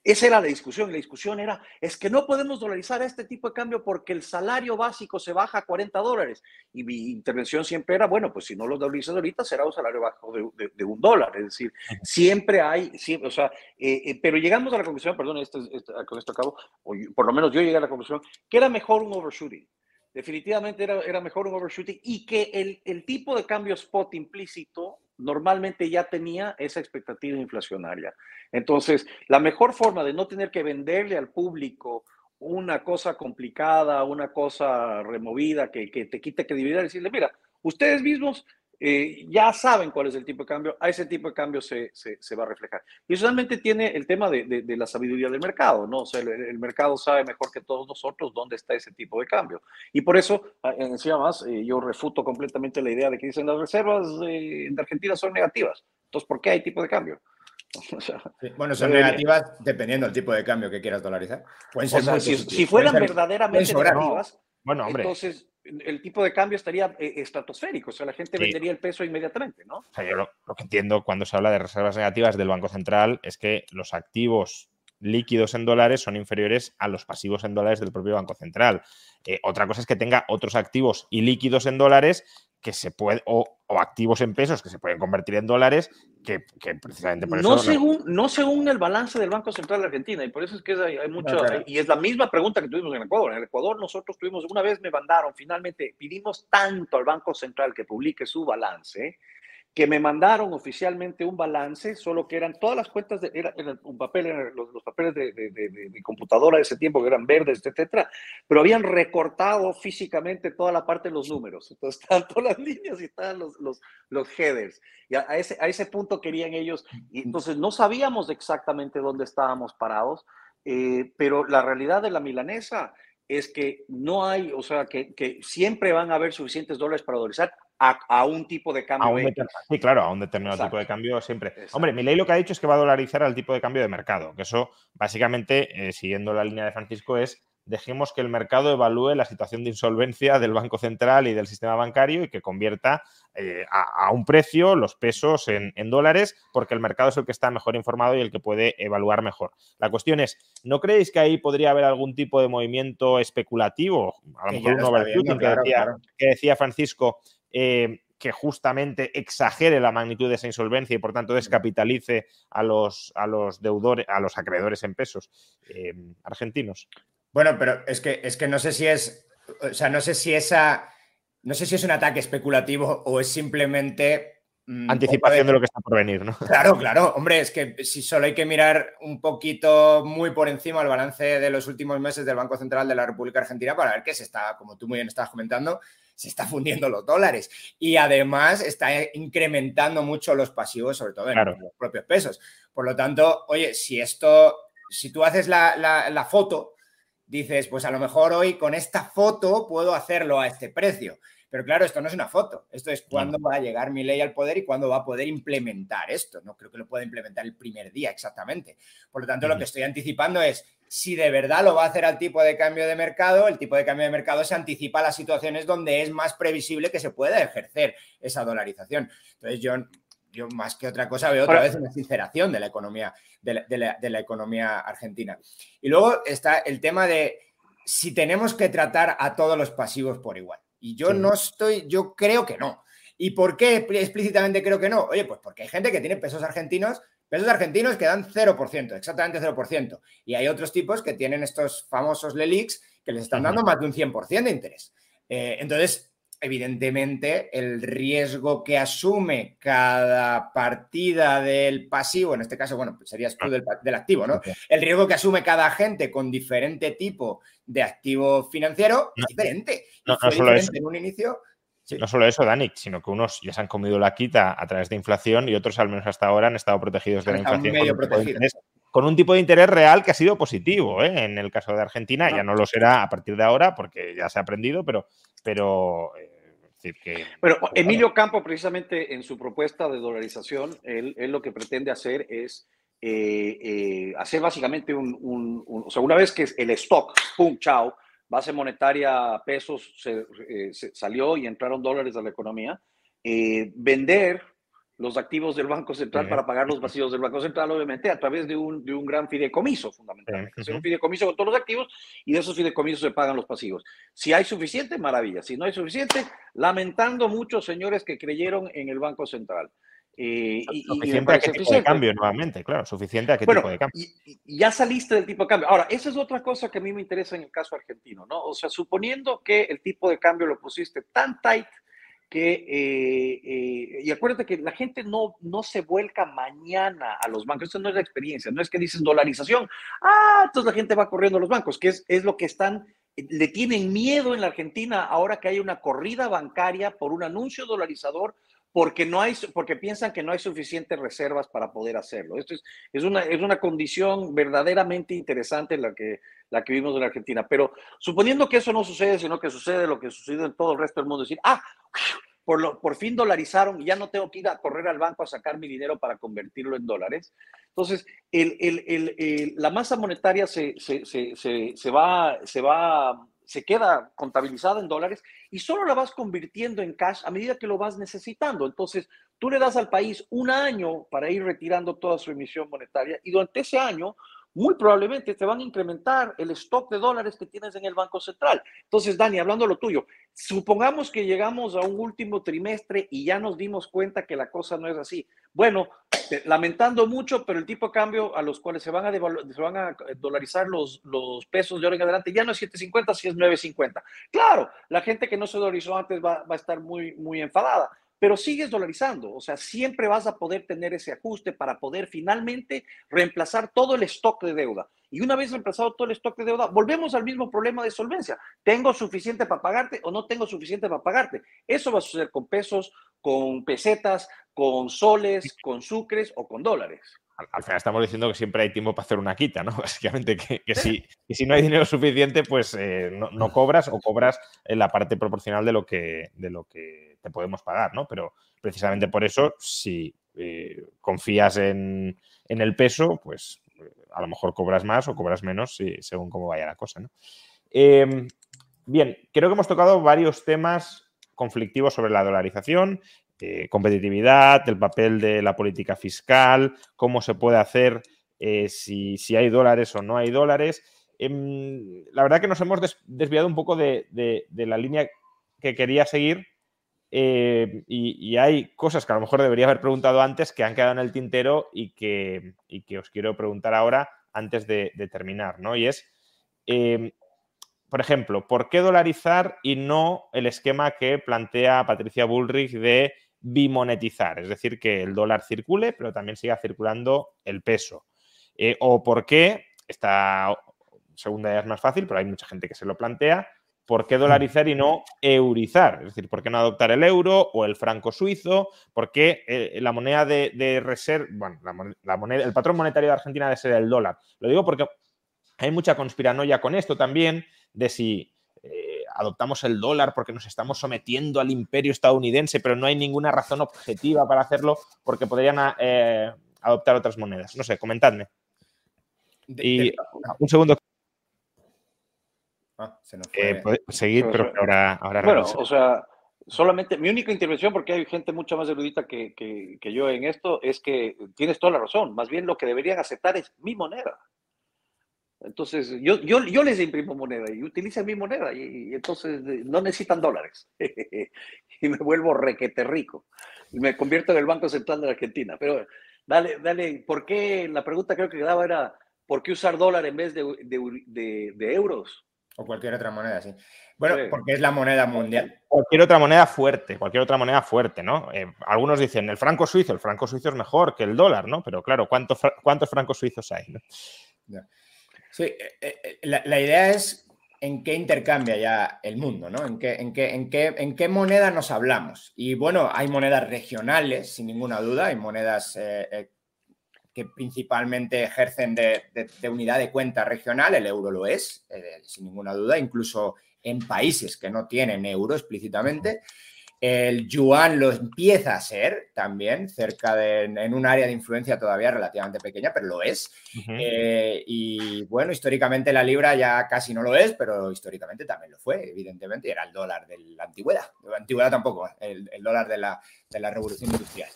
esa era la discusión. La discusión era, es que no podemos dolarizar este tipo de cambio porque el salario básico se baja a 40 dólares. Y mi intervención siempre era, bueno, pues si no lo dolarizas ahorita será un salario bajo de, un dólar. Es decir, siempre hay, siempre, o sea, eh, eh, pero llegamos a la conclusión, perdón, este, este, con esto acabo, o por lo menos yo llegué a la conclusión, que era mejor un overshooting. Definitivamente era, era mejor un overshooting y que el, el tipo de cambio spot implícito normalmente ya tenía esa expectativa inflacionaria. Entonces, la mejor forma de no tener que venderle al público una cosa complicada, una cosa removida que, que te quite credibilidad, decirle, mira, ustedes mismos eh, ya saben cuál es el tipo de cambio, a ese tipo de cambio se, se, va a reflejar. Y eso realmente tiene el tema de, de, la sabiduría del mercado, ¿no? O sea, el, mercado sabe mejor que todos nosotros dónde está ese tipo de cambio. Y por eso, ah, encima más, eh, yo refuto completamente la idea de que dicen las reservas de Argentina son negativas. Entonces, ¿por qué hay tipo de cambio? bueno, son negativas dependiendo del tipo de cambio que quieras dolarizar. si, fueran verdaderamente negativas, bueno, hombre. entonces el tipo de cambio estaría eh, estratosférico, o sea, la gente vendería el peso inmediatamente, ¿no? O sea, yo lo, que entiendo cuando se habla de reservas negativas del Banco Central es que los activos líquidos en dólares son inferiores a los pasivos en dólares del propio Banco Central. Eh, otra cosa es que tenga otros activos y líquidos en dólares que se puede, o, activos en pesos que se pueden convertir en dólares, que, precisamente por eso. No según, no según el balance del Banco Central de Argentina, y por eso es que hay, mucho. Y es la misma pregunta que tuvimos en Ecuador. En el Ecuador, nosotros tuvimos, una vez me mandaron, finalmente pedimos tanto al Banco Central que publique su balance que me mandaron oficialmente un balance, solo que eran todas las cuentas, de, era, un papel, los, papeles de, de, mi computadora de ese tiempo, que eran verdes, etcétera, pero habían recortado físicamente toda la parte de los números. Entonces, estaban todas las líneas y estaban los, los, los headers. Y a, ese, a ese punto querían ellos, y entonces no sabíamos exactamente dónde estábamos parados, eh, pero la realidad de la milanesa es que no hay, o sea, que, que siempre van a haber suficientes dólares para dolarizar, a, un tipo de cambio. sí, claro, a un determinado tipo de cambio siempre. Hombre, mi ley lo que ha dicho es que va a dolarizar al tipo de cambio de mercado, que eso básicamente, eh, siguiendo la línea de Francisco, es dejemos que el mercado evalúe la situación de insolvencia del Banco Central y del sistema bancario y que convierta eh, a, un precio los pesos en, dólares, porque el mercado es el que está mejor informado y el que puede evaluar mejor. La cuestión es, ¿no creéis que ahí podría haber algún tipo de movimiento especulativo? A lo mejor un overshooting que, decía, Francisco. Eh, que justamente exagere la magnitud de esa insolvencia y por tanto descapitalice a los, a los deudores, a los acreedores en pesos eh, argentinos. Bueno, pero es que, es que no sé si es, o sea, no sé si esa, no sé si es un ataque especulativo o es simplemente... Mm, Anticipación de... lo que está por venir, ¿no? Claro, claro. Hombre, es que si solo hay que mirar un poquito muy por encima el balance de los últimos meses del Banco Central de la República Argentina para ver que se está, como tú muy bien estabas comentando, se está fundiendo los dólares. Y además está incrementando mucho los pasivos, sobre todo en los propios pesos. Por lo tanto, oye, si esto, si tú haces la, la foto dices, pues a lo mejor hoy con esta foto puedo hacerlo a este precio. Pero claro, esto no es una foto. Esto es cuándo va a llegar mi ley al poder y cuándo va a poder implementar esto. No creo que lo pueda implementar el primer día exactamente. Por lo tanto, lo que estoy anticipando es si de verdad lo va a hacer al tipo de cambio de mercado, el tipo de cambio de mercado se anticipa a las situaciones donde es más previsible que se pueda ejercer esa dolarización. Entonces, yo yo más que otra cosa veo otra vez una sinceración de la economía, de la, economía argentina. Y luego está el tema de si tenemos que tratar a todos los pasivos por igual. Y yo no estoy, yo creo que no. ¿Y por qué explícitamente creo que no? Oye, pues porque hay gente que tiene pesos argentinos, pesos argentinos que dan 0%, exactamente 0%. Y hay otros tipos que tienen estos famosos LELIX que les están dando más de un 100% de interés. Eh, entonces, evidentemente el riesgo que asume cada partida del pasivo, en este caso, bueno, pues serías tú del, activo, ¿no? El riesgo que asume cada agente con diferente tipo de activo financiero es diferente. No, solo eso. en un inicio. No solo eso, Dani, sino que unos ya se han comido la quita a través de inflación y otros, al menos hasta ahora, han estado protegidos de la inflación. Con un, tipo de interés real que ha sido positivo. ¿eh? En el caso de Argentina, ya no lo será a partir de ahora porque ya se ha aprendido, pero pero... Eh, que, bueno, Emilio Campo, precisamente en su propuesta de dolarización, él, lo que pretende hacer es eh, eh, hacer básicamente un, O sea, una vez que el stock, pum, chao, base monetaria, pesos, se, salió y entraron dólares a la economía, vender los activos del Banco Central para pagar los vacíos del Banco Central, obviamente, a través de un, de un gran fideicomiso, fundamentalmente. un fideicomiso con todos los activos y de esos fideicomisos se pagan los pasivos. Si hay suficiente, maravilla. Si no hay suficiente, lamentando muchos señores que creyeron en el Banco Central. Eh, y, suficiente a qué tipo de cambio, nuevamente, claro, suficiente a qué tipo de cambio. Y, ya saliste del tipo de cambio. Ahora, esa es otra cosa que a mí me interesa en el caso argentino, ¿no? O sea, suponiendo que el tipo de cambio lo pusiste tan tight que, eh, eh, y acuérdate que la gente no, no se vuelca mañana a los bancos, eso no es la experiencia, no es que dices dolarización, ah, entonces la gente va corriendo a los bancos, que es, es lo que están, le tienen miedo en la Argentina ahora que hay una corrida bancaria por un anuncio dolarizador porque, no hay, porque piensan que no hay suficientes reservas para poder hacerlo. Esto es, es, una, es una condición verdaderamente interesante la que, la que vimos en Argentina. Pero suponiendo que eso no sucede, sino que sucede lo que sucede en todo el resto del mundo, decir, ah, por, lo, por fin dolarizaron y ya no tengo que ir a correr al banco a sacar mi dinero para convertirlo en dólares. Entonces, el, el, el, la masa monetaria se, se, se, se, va, se va se queda contabilizada en dólares y solo la vas convirtiendo en cash a medida que lo vas necesitando. Entonces, tú le das al país un año para ir retirando toda su emisión monetaria y durante ese año muy probablemente te van a incrementar el stock de dólares que tienes en el Banco Central. Entonces, Dani, hablando lo tuyo, supongamos que llegamos a un último trimestre y ya nos dimos cuenta que la cosa no es así. Bueno, lamentando mucho, pero el tipo de cambio a los cuales se van a, se van a dolarizar los, los pesos de ahora en adelante ya no es 7.50, si es 9.50. Claro, la gente que no se dolarizó antes va, va a estar muy, muy enfadada, pero sigues dolarizando, o sea, siempre vas a poder tener ese ajuste para poder finalmente reemplazar todo el stock de deuda. Y una vez reemplazado todo el stock de deuda, volvemos al mismo problema de solvencia. ¿Tengo suficiente para pagarte o no tengo suficiente para pagarte? Eso va a suceder con pesos, con pesetas, con soles, con sucres o con dólares. Al, final estamos diciendo que siempre hay tiempo para hacer una quita, ¿no? Básicamente que, si, si, no hay dinero suficiente, pues eh, no, no, cobras o cobras en la parte proporcional de lo que, de lo que podemos pagar, ¿no? Pero precisamente por eso, si eh, confías en, el peso, pues a lo mejor cobras más o cobras menos según cómo vaya la cosa, ¿no? Em, bien, creo que hemos tocado varios temas conflictivos sobre la dolarización, eh, competitividad, el papel de la política fiscal, cómo se puede hacer eh, si, hay dólares o no hay dólares. Em, la verdad que nos hemos desviado un poco de, la línea que quería seguir eh, y, hay cosas que a lo mejor debería haber preguntado antes que han quedado en el tintero y que, que os quiero preguntar ahora antes de, terminar, ¿no? Y es, em, por ejemplo, ¿por qué dolarizar y no el esquema que plantea Patricia Bullrich de bimonetizar? Es decir, que el dólar circule, pero también siga circulando el peso. Eh, o por qué, esta segunda ya es más fácil, pero hay mucha gente que se lo plantea, ¿por qué dolarizar y no eurizar? Es decir, ¿por qué no adoptar el euro o el franco suizo? ¿Por qué eh, la moneda de, reserva, bueno, la, moneda, el patrón monetario de Argentina debe ser el dólar? Lo digo porque hay mucha conspiranoia con esto también, de si adoptamos el dólar porque nos estamos sometiendo al imperio estadounidense, pero no hay ninguna razón objetiva para hacerlo porque podrían eh, adoptar otras monedas. No sé, comentadme. y un segundo. Ah, se nos eh, seguir, pero ahora, ahora Bueno, o sea, solamente mi única intervención, porque hay gente mucho más erudita que, que, yo en esto, es que tienes toda la razón. Más bien lo que deberían aceptar es mi moneda. Entonces, yo, yo, yo les imprimo moneda y utilizan mi moneda y, entonces eh, no necesitan dólares. y me vuelvo requete rico. Y me convierto en el Banco Central de la Argentina. Pero dale, dale, ¿por qué? La pregunta creo que daba era, ¿por qué usar dólar en vez de, de, de euros? O cualquier otra moneda, sí. Bueno, porque es la moneda mundial. Cualquier otra moneda fuerte, cualquier otra moneda fuerte, ¿no? Eh, algunos dicen el franco suizo, el franco suizo es mejor que el dólar, ¿no? Pero claro, ¿cuántos, cuántos francos suizos hay? Sí, eh, eh, la, idea es en qué intercambia ya el mundo, ¿no? En qué, en, qué, en, qué, en qué moneda nos hablamos. Y bueno, hay monedas regionales, sin ninguna duda, hay monedas que principalmente ejercen de, unidad de cuenta regional, el euro lo es, eh, sin ninguna duda, incluso en países que no tienen euro explícitamente. El yuan lo empieza a ser también, cerca de, en un área de influencia todavía relativamente pequeña, pero lo es. Eh, y bueno, históricamente la libra ya casi no lo es, pero históricamente también lo fue, evidentemente, era el dólar de la antigüedad. De la antigüedad tampoco, el, dólar de la, de la revolución industrial.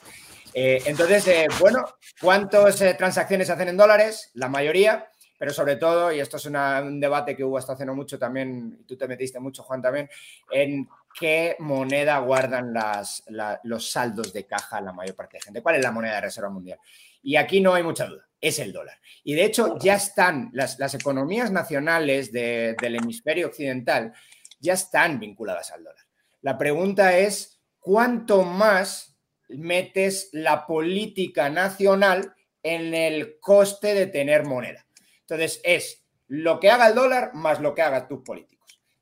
Eh, entonces, eh, bueno, ¿cuántas transacciones hacen en dólares? La mayoría, pero sobre todo, y esto es un debate que hubo hasta hace no mucho también, y tú te metiste mucho, Juan, también, en qué moneda guardan los saldos de caja la mayor parte de gente. ¿Cuál es la moneda de reserva mundial? Y aquí no hay mucha duda, es el dólar. Y de hecho ya están las, economías nacionales del hemisferio occidental, ya están vinculadas al dólar. La pregunta es, ¿cuánto más metes la política nacional en el coste de tener moneda. Entonces es lo que haga el dólar más lo que hagan tus políticos.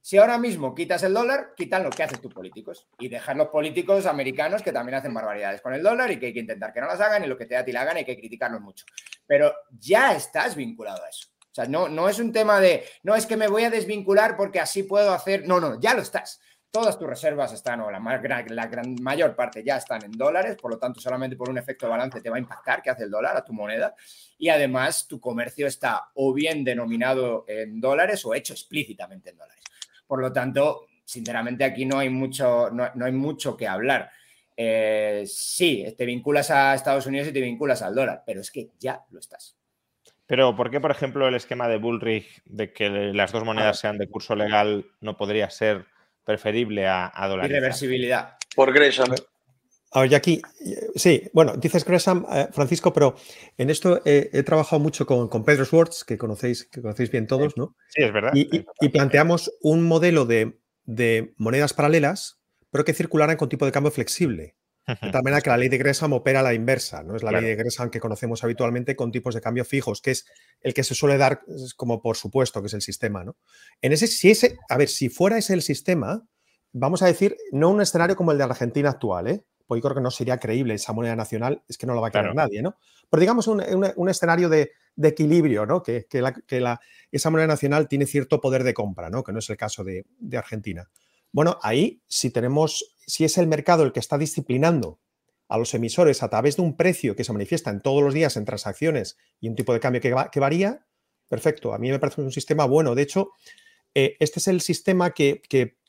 Si ahora mismo quitas el dólar, quitan lo que hacen tus políticos y dejan los políticos americanos que también hacen barbaridades con el dólar y que hay que intentar que no las hagan y lo que te da a ti la hagan hay que criticarlos mucho. Pero ya estás vinculado a eso. O sea, no, no es un tema de, no es que me voy a desvincular porque así puedo hacer, no, no, ya lo estás todas tus reservas están, o la, la gran mayor parte ya están en dólares, por lo tanto, solamente por un efecto de balance te va a impactar que hace el dólar a tu moneda. Y además, tu comercio está o bien denominado en dólares o hecho explícitamente en dólares. Por lo tanto, sinceramente, aquí no hay mucho, no, hay mucho que hablar. Eh, sí, te vinculas a Estados Unidos y te vinculas al dólar, pero es que ya lo estás. Pero, ¿por qué, por ejemplo, el esquema de Bullrich de que las dos monedas sean de curso legal no podría ser preferible a, a dolarizar. Irreversibilidad. Por Gresham. A ver, aquí, sí, bueno, dices Gresham, eh, Francisco, pero en esto he trabajado mucho con, Pedro Schwartz, que conocéis, que conocéis bien todos, ¿no? Sí, es verdad. Y, planteamos un modelo de, de, monedas paralelas, pero que circularan con tipo de cambio flexible. De tal manera que la ley de Gresham opera a la inversa, ¿no? Es la ley de Gresham que conocemos habitualmente con tipos de cambio fijos, que es el que se suele dar como por supuesto, que es el sistema, ¿no? En ese, si ese, a ver, si fuera ese el sistema, vamos a decir, no un escenario como el de Argentina actual, ¿eh? Porque yo creo que no sería creíble esa moneda nacional, es que no lo va a querer nadie, ¿no? Pero digamos un, escenario de, equilibrio, ¿no? Que, esa moneda nacional tiene cierto poder de compra, ¿no? Que no es el caso de, de Argentina. Bueno, ahí si tenemos, si es el mercado el que está disciplinando a los emisores a través de un precio que se manifiesta en todos los días en transacciones y un tipo de cambio que, varía, perfecto. A mí me parece un sistema bueno. De hecho, Eh, este es el sistema que,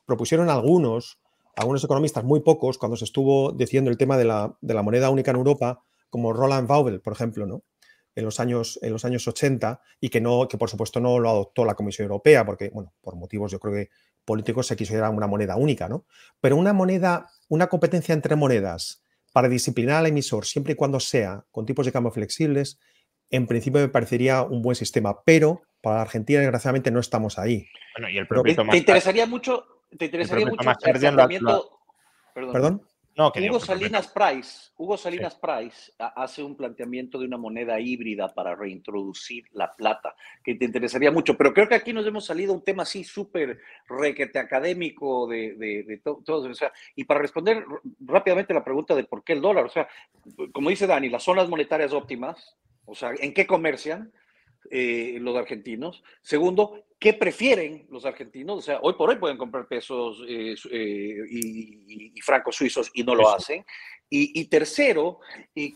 propusieron algunos, algunos economistas, muy pocos, cuando se estuvo diciendo el tema de la, de la moneda única en Europa, como Roland Waubel, por ejemplo, ¿no? en los años, en los años 80 y que, no, que por supuesto no lo adoptó la Comisión Europea, porque, bueno, por motivos yo creo que políticos se quiso una moneda única, ¿no? Pero una moneda, una competencia entre monedas para disciplinar al emisor siempre y cuando sea con tipos de cambio flexibles, en principio me parecería un buen sistema, pero para Argentina desgraciadamente no estamos ahí. Bueno, y el ¿Te, interesaría mucho, te interesaría mucho el ¿Perdón? Hugo Salinas Price, Hugo Salinas Price hace un planteamiento de una moneda híbrida para reintroducir la plata, que te interesaría mucho, pero creo que aquí nos hemos salido un tema así súper requete académico de, de, todos. y para responder rápidamente la pregunta de por qué el dólar, o sea, como dice Dani, las zonas monetarias óptimas, o sea, ¿en qué comercian? Eh, los argentinos. Segundo, ¿qué prefieren los argentinos? O sea, hoy por hoy pueden comprar pesos eh, eh, y, francos suizos y no lo hacen. Y, tercero,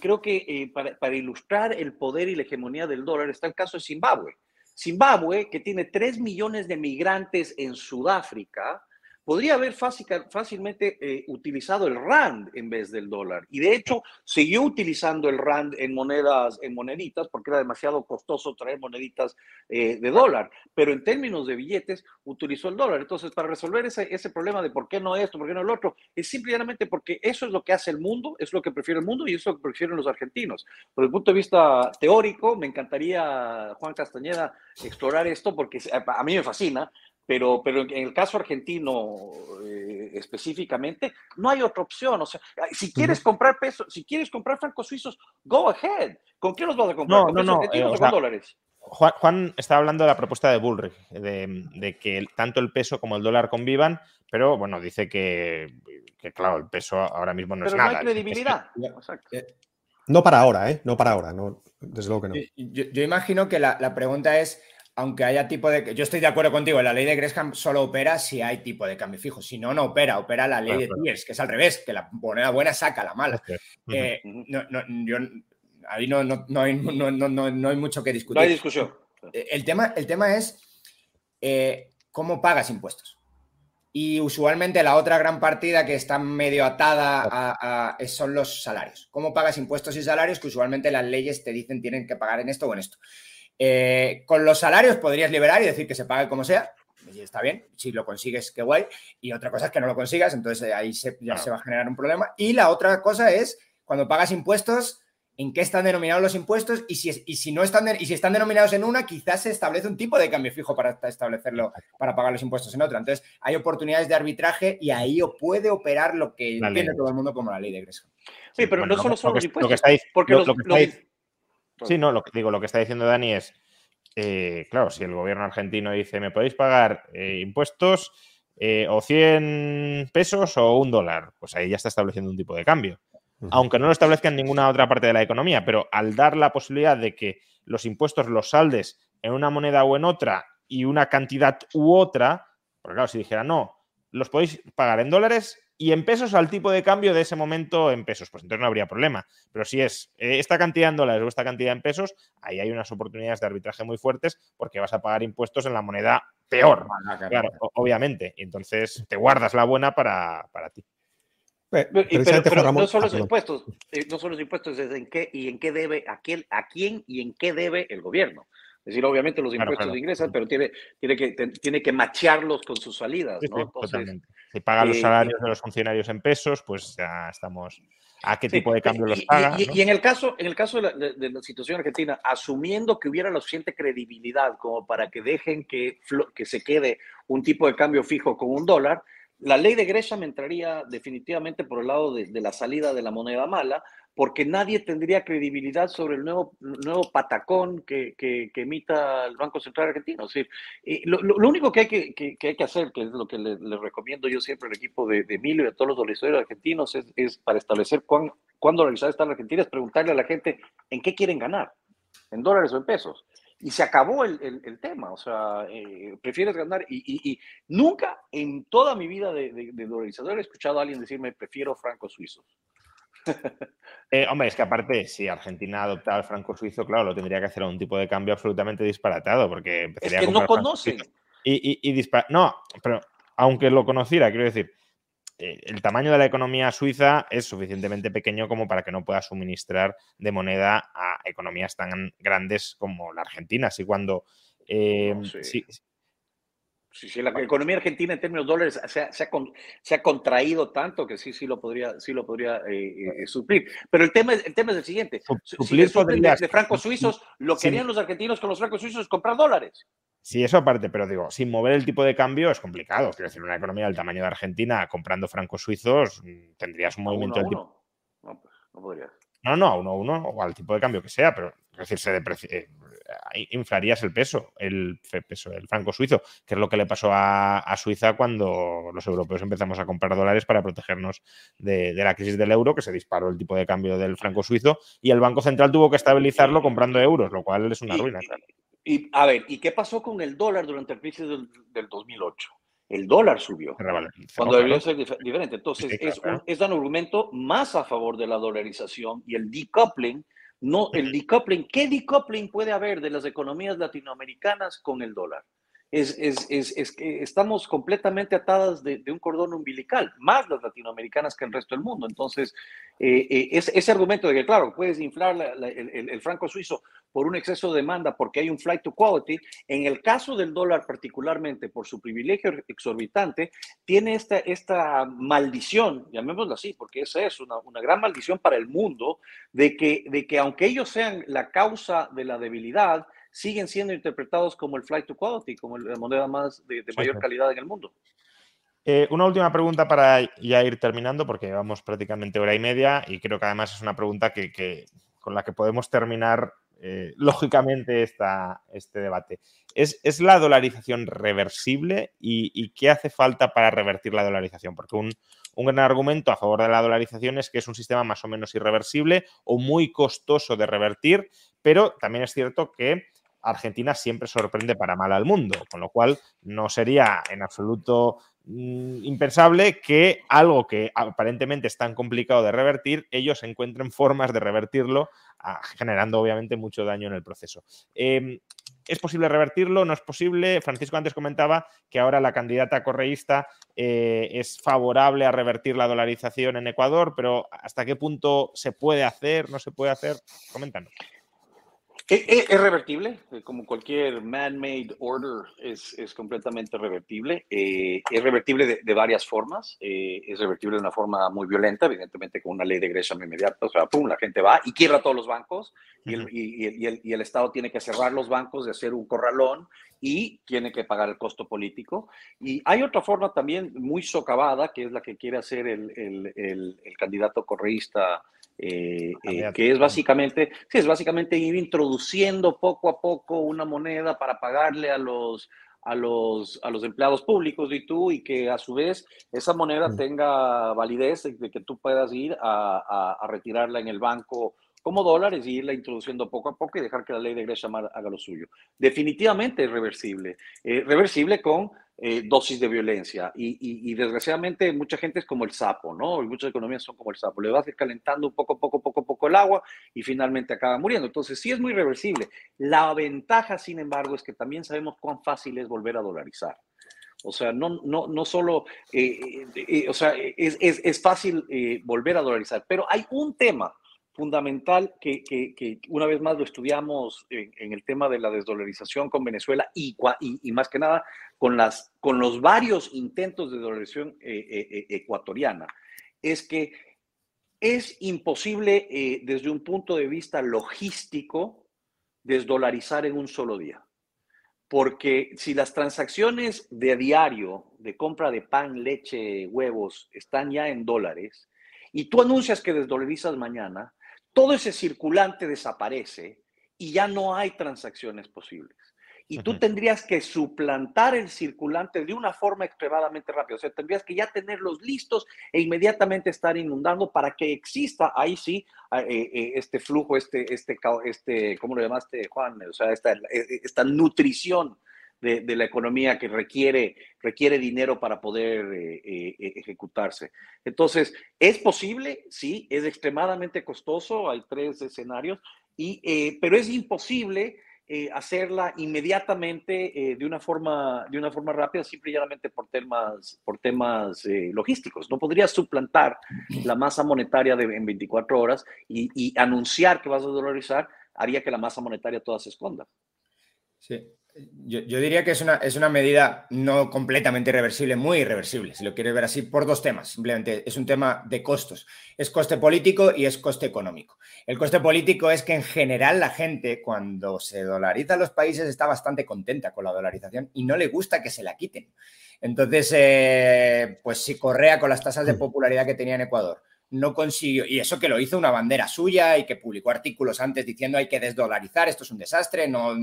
creo que para, para, ilustrar el poder y la hegemonía del dólar está el caso de Zimbabue. Zimbabue, que tiene 3 millones de migrantes en Sudáfrica, podría haber fácilmente eh, utilizado el RAND en vez del dólar. Y de hecho, siguió utilizando el RAND en monedas, en moneditas, porque era demasiado costoso traer moneditas eh, de dólar. Pero en términos de billetes, utilizó el dólar. Entonces, para resolver ese, ese problema de por qué no esto, por qué no el otro, es simplemente porque eso es lo que hace el mundo, es lo que prefiere el mundo y es lo que prefieren los argentinos. Por el punto de vista teórico, me encantaría, Juan Castañeda, explorar esto porque a mí me fascina pero, pero en el caso argentino eh, específicamente, no hay otra opción. O sea, si quieres comprar pesos, si quieres comprar francos suizos, go ahead. ¿Con qué los vas a comprar? No, no, no. Eh, o, con dólares? Juan, Juan, estaba hablando de la propuesta de Bullrich, de, de, que tanto el peso como el dólar convivan, pero bueno, dice que, que claro, el peso ahora mismo no es nada. No hay credibilidad. Eh, no para ahora, ¿eh? No para ahora, no, desde luego que no. Yo, yo imagino que la, la pregunta es aunque haya tipo de... Yo estoy de acuerdo contigo, la ley de Gresham solo opera si hay tipo de cambio fijo. Si no, no opera. Opera la ley de Tiers, que es al revés, que la moneda buena saca la mala. Eh, ahí no, no, hay, mucho que discutir. No hay discusión. Eh, el tema, el tema es eh, cómo pagas impuestos. Y usualmente la otra gran partida que está medio atada a, son los salarios. ¿Cómo pagas impuestos y salarios? Que usualmente las leyes te dicen tienen que pagar en esto o en esto. Eh, con los salarios podrías liberar y decir que se pague como sea. Y está bien, si lo consigues, qué guay. Y otra cosa es que no lo consigas, entonces eh, ahí ya se va a generar un problema. Y la otra cosa es, cuando pagas impuestos, en qué están denominados los impuestos y si, si no están y si están denominados en una, quizás se establece un tipo de cambio fijo para establecerlo, para pagar los impuestos en otra. Entonces, hay oportunidades de arbitraje y ahí puede operar lo que entiende todo el mundo como la ley de Gresham. Sí, pero no solo son los impuestos. porque los, Sí, no, lo que digo, lo que está diciendo Dani es, eh, claro, si el gobierno argentino dice, me podéis pagar eh, impuestos eh, o 100 pesos o un dólar, pues ahí ya está estableciendo un tipo de cambio. Aunque no lo establezca en ninguna otra parte de la economía, pero al dar la posibilidad de que los impuestos los saldes en una moneda o en otra y una cantidad u otra, porque claro, si dijera no, los podéis pagar en dólares y en pesos al tipo de cambio de ese momento en pesos, pues entonces no habría problema. Pero si es eh, esta cantidad en dólares o esta cantidad en pesos, ahí hay unas oportunidades de arbitraje muy fuertes porque vas a pagar impuestos en la moneda peor, claro, obviamente. Y entonces te guardas la buena para, ti. Pero, no son los impuestos, eh, no son los impuestos, es en qué y en qué debe, a quién, a quién y en qué debe el gobierno. Es decir, obviamente los impuestos ingresan, pero tiene, tiene, que, tiene que machearlos con sus salidas. ¿no? Si paga los eh, salarios de los funcionarios en pesos, pues ya estamos. ¿A qué tipo de cambio los paga? Y, en el caso, en el caso de la, situación argentina, asumiendo que hubiera la suficiente credibilidad como para que dejen que, que se quede un tipo de cambio fijo con un dólar, la ley de Gresham entraría definitivamente por el lado de, la salida de la moneda mala, porque nadie tendría credibilidad sobre el nuevo, nuevo patacón que, emita el Banco Central Argentino. Decir, lo, único que hay que, hacer, que es lo que le recomiendo yo siempre al equipo de, Emilio y a todos los dolarizadores argentinos, es, para establecer cuán, cuándo dolarizada está Argentina, es preguntarle a la gente en qué quieren ganar, en dólares o en pesos. Y se acabó el, el, tema, o sea, eh, prefieres ganar. Y, y, nunca en toda mi vida de, de, de dolarizador he escuchado a alguien decirme, prefiero francos suizos. Eh, hombre, es que aparte, si Argentina adoptaba el franco suizo, claro, lo tendría que hacer a un tipo de cambio absolutamente disparatado, porque es que no conocen. Y, y, No, pero aunque lo conociera, quiero decir, el tamaño de la economía suiza es suficientemente pequeño como para que no pueda suministrar de moneda a economías tan grandes como la Argentina. Así cuando... Eh, Sí, la economía argentina en términos de dólares se ha, contraído tanto que sí, sí lo podría, sí lo podría eh, eh, suplir. Pero el tema, el tema es el siguiente. Suplir si de, francos suizos, lo que harían los argentinos con los francos suizos es comprar dólares. Sí, eso aparte, pero digo, sin mover el tipo de cambio es complicado. Quiero decir, una economía del tamaño de Argentina comprando francos suizos mm, tendrías un movimiento del tipo. No, pues, no podrías. No, no, a uno a uno o al tipo de cambio que sea, pero es decir, se deprecia, eh, inflarías el peso, el peso, el franco suizo, que es lo que le pasó a, Suiza cuando los europeos empezamos a comprar dólares para protegernos de, la crisis del euro, que se disparó el tipo de cambio del franco suizo, y el Banco Central tuvo que estabilizarlo comprando euros, lo cual es una ruina. Y, a ver, ¿y qué pasó con el dólar durante el crisis del, 2008? El dólar subió. Cuando debió ser diferente. Entonces, es, un, es un argumento más a favor de la dolarización y el decoupling no, el decoupling, ¿qué decoupling puede haber de las economías latinoamericanas con el dólar? Es, que estamos completamente atadas de, un cordón umbilical, más las latinoamericanas que el resto del mundo. Entonces, eh, eh, ese argumento de que, claro, puedes inflar el, franco suizo por un exceso de demanda porque hay un flight to quality, en el caso del dólar particularmente, por su privilegio exorbitante, tiene esta, esta maldición, llamémoslo así, porque esa es una, una gran maldición para el mundo, de que, de que aunque ellos sean la causa de la debilidad, siguen siendo interpretados como el flight to quality, como la moneda más de, mayor calidad en el mundo. Eh, una última pregunta para ya ir terminando, porque llevamos prácticamente hora y media y creo que además es una pregunta que, con la que podemos terminar eh, lógicamente esta, este debate. ¿Es, la dolarización reversible y, qué hace falta para revertir la dolarización? Porque un, un, gran argumento a favor de la dolarización es que es un sistema más o menos irreversible o muy costoso de revertir, pero también es cierto que Argentina siempre sorprende para mal al mundo, con lo cual no sería en absoluto mm, impensable que algo que aparentemente es tan complicado de revertir, ellos encuentren formas de revertirlo, ah, generando obviamente mucho daño en el proceso. Em, ¿Es posible revertirlo? ¿No es posible? Francisco antes comentaba que ahora la candidata correísta eh, es favorable a revertir la dolarización en Ecuador, pero ¿hasta qué punto se puede hacer? ¿No se puede hacer? Coméntanos. Es, revertible, eh, como cualquier man-made order es, es, completamente revertible. Eh, es revertible de, varias formas. Eh, es revertible de una forma muy violenta, evidentemente con una ley de Gresham inmediata. O sea, pum, la gente va y quiebra todos los bancos y el, y, el, y el, Estado tiene que cerrar los bancos, de hacer un corralón y tiene que pagar el costo político. Y hay otra forma también muy socavada, que es la que quiere hacer el, el candidato correísta eh, eh, que es básicamente, sí, es básicamente ir introduciendo poco a poco una moneda para pagarle a los, a los, a los empleados públicos y tú, y que a su vez esa moneda mm. tenga validez de que tú puedas ir a, a, retirarla en el banco como dólares y irla introduciendo poco a poco y dejar que la ley de Gresham haga lo suyo. Definitivamente es reversible. Eh, reversible con eh, dosis de violencia. Y, desgraciadamente mucha gente es como el sapo, ¿no? muchas economías son como el sapo. Le vas calentando un poco, poco, poco, poco el agua y finalmente acaba muriendo. Entonces sí es muy reversible. La ventaja, sin embargo, es que también sabemos cuán fácil es volver a dolarizar. O sea, no, no, no solo, eh, o sea, es, es, es fácil volver a dolarizar, pero hay un tema fundamental que, que, una vez más lo estudiamos en, el tema de la desdolarización con Venezuela y, y, más que nada con, las, con los varios intentos de dolarización eh, eh, eh, ecuatoriana, es que es imposible desde un punto de vista logístico desdolarizar en un solo día. Porque si las transacciones de diario de compra de pan, leche, huevos están ya en dólares, y tú anuncias que desdolarizas mañana, todo ese circulante desaparece y ya no hay transacciones posibles. Y tú tendrías que suplantar el circulante de una forma extremadamente rápida. O sea, tendrías que ya tenerlos listos e inmediatamente estar inundando para que exista ahí sí eh, eh, este flujo, este, este, este, ¿cómo lo llamaste, Juan? O sea, esta, e, esta nutrición de, la economía que requiere, requiere dinero para poder eh, eh, eh, ejecutarse. Entonces, ¿es posible? Sí, es extremadamente costoso, hay tres escenarios, y, pero es imposible eh, hacerla inmediatamente eh, de, una forma, de una forma rápida, simplemente por temas, por temas eh, logísticos. No podrías suplantar la masa monetaria de, en 24 horas y, y anunciar que vas a dolarizar haría que la masa monetaria toda se esconda. Sí, yo, diría que es una, es una medida no completamente irreversible, muy irreversible, si lo quieres ver así, por dos temas. Simplemente es un tema de costos. Es coste político y es coste económico. El coste político es que en general la gente cuando se dolariza los países está bastante contenta con la dolarización y no le gusta que se la quiten. Entonces, eh, pues si Correa con las tasas de mm. popularidad que tenía en Ecuador no consiguió, y eso que lo hizo una bandera suya y que publicó artículos antes diciendo hay que desdolarizar, esto es un desastre, no,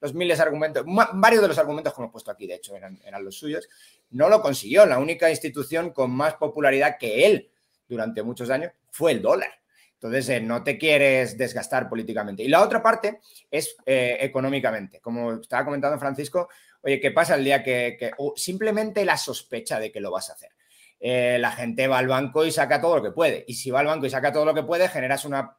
los miles de argumentos, varios de los argumentos que hemos puesto aquí, de hecho, eran, eran los suyos, no lo consiguió. La única institución con más popularidad que él durante muchos años fue el dólar. Entonces, eh, no te quieres desgastar políticamente. Y la otra parte es eh, económicamente. Como estaba comentando Francisco, oye, ¿qué pasa el día que, que simplemente la sospecha de que lo vas a hacer? Eh, la gente va al banco y saca todo lo que puede. Y si va al banco y saca todo lo que puede, generas una,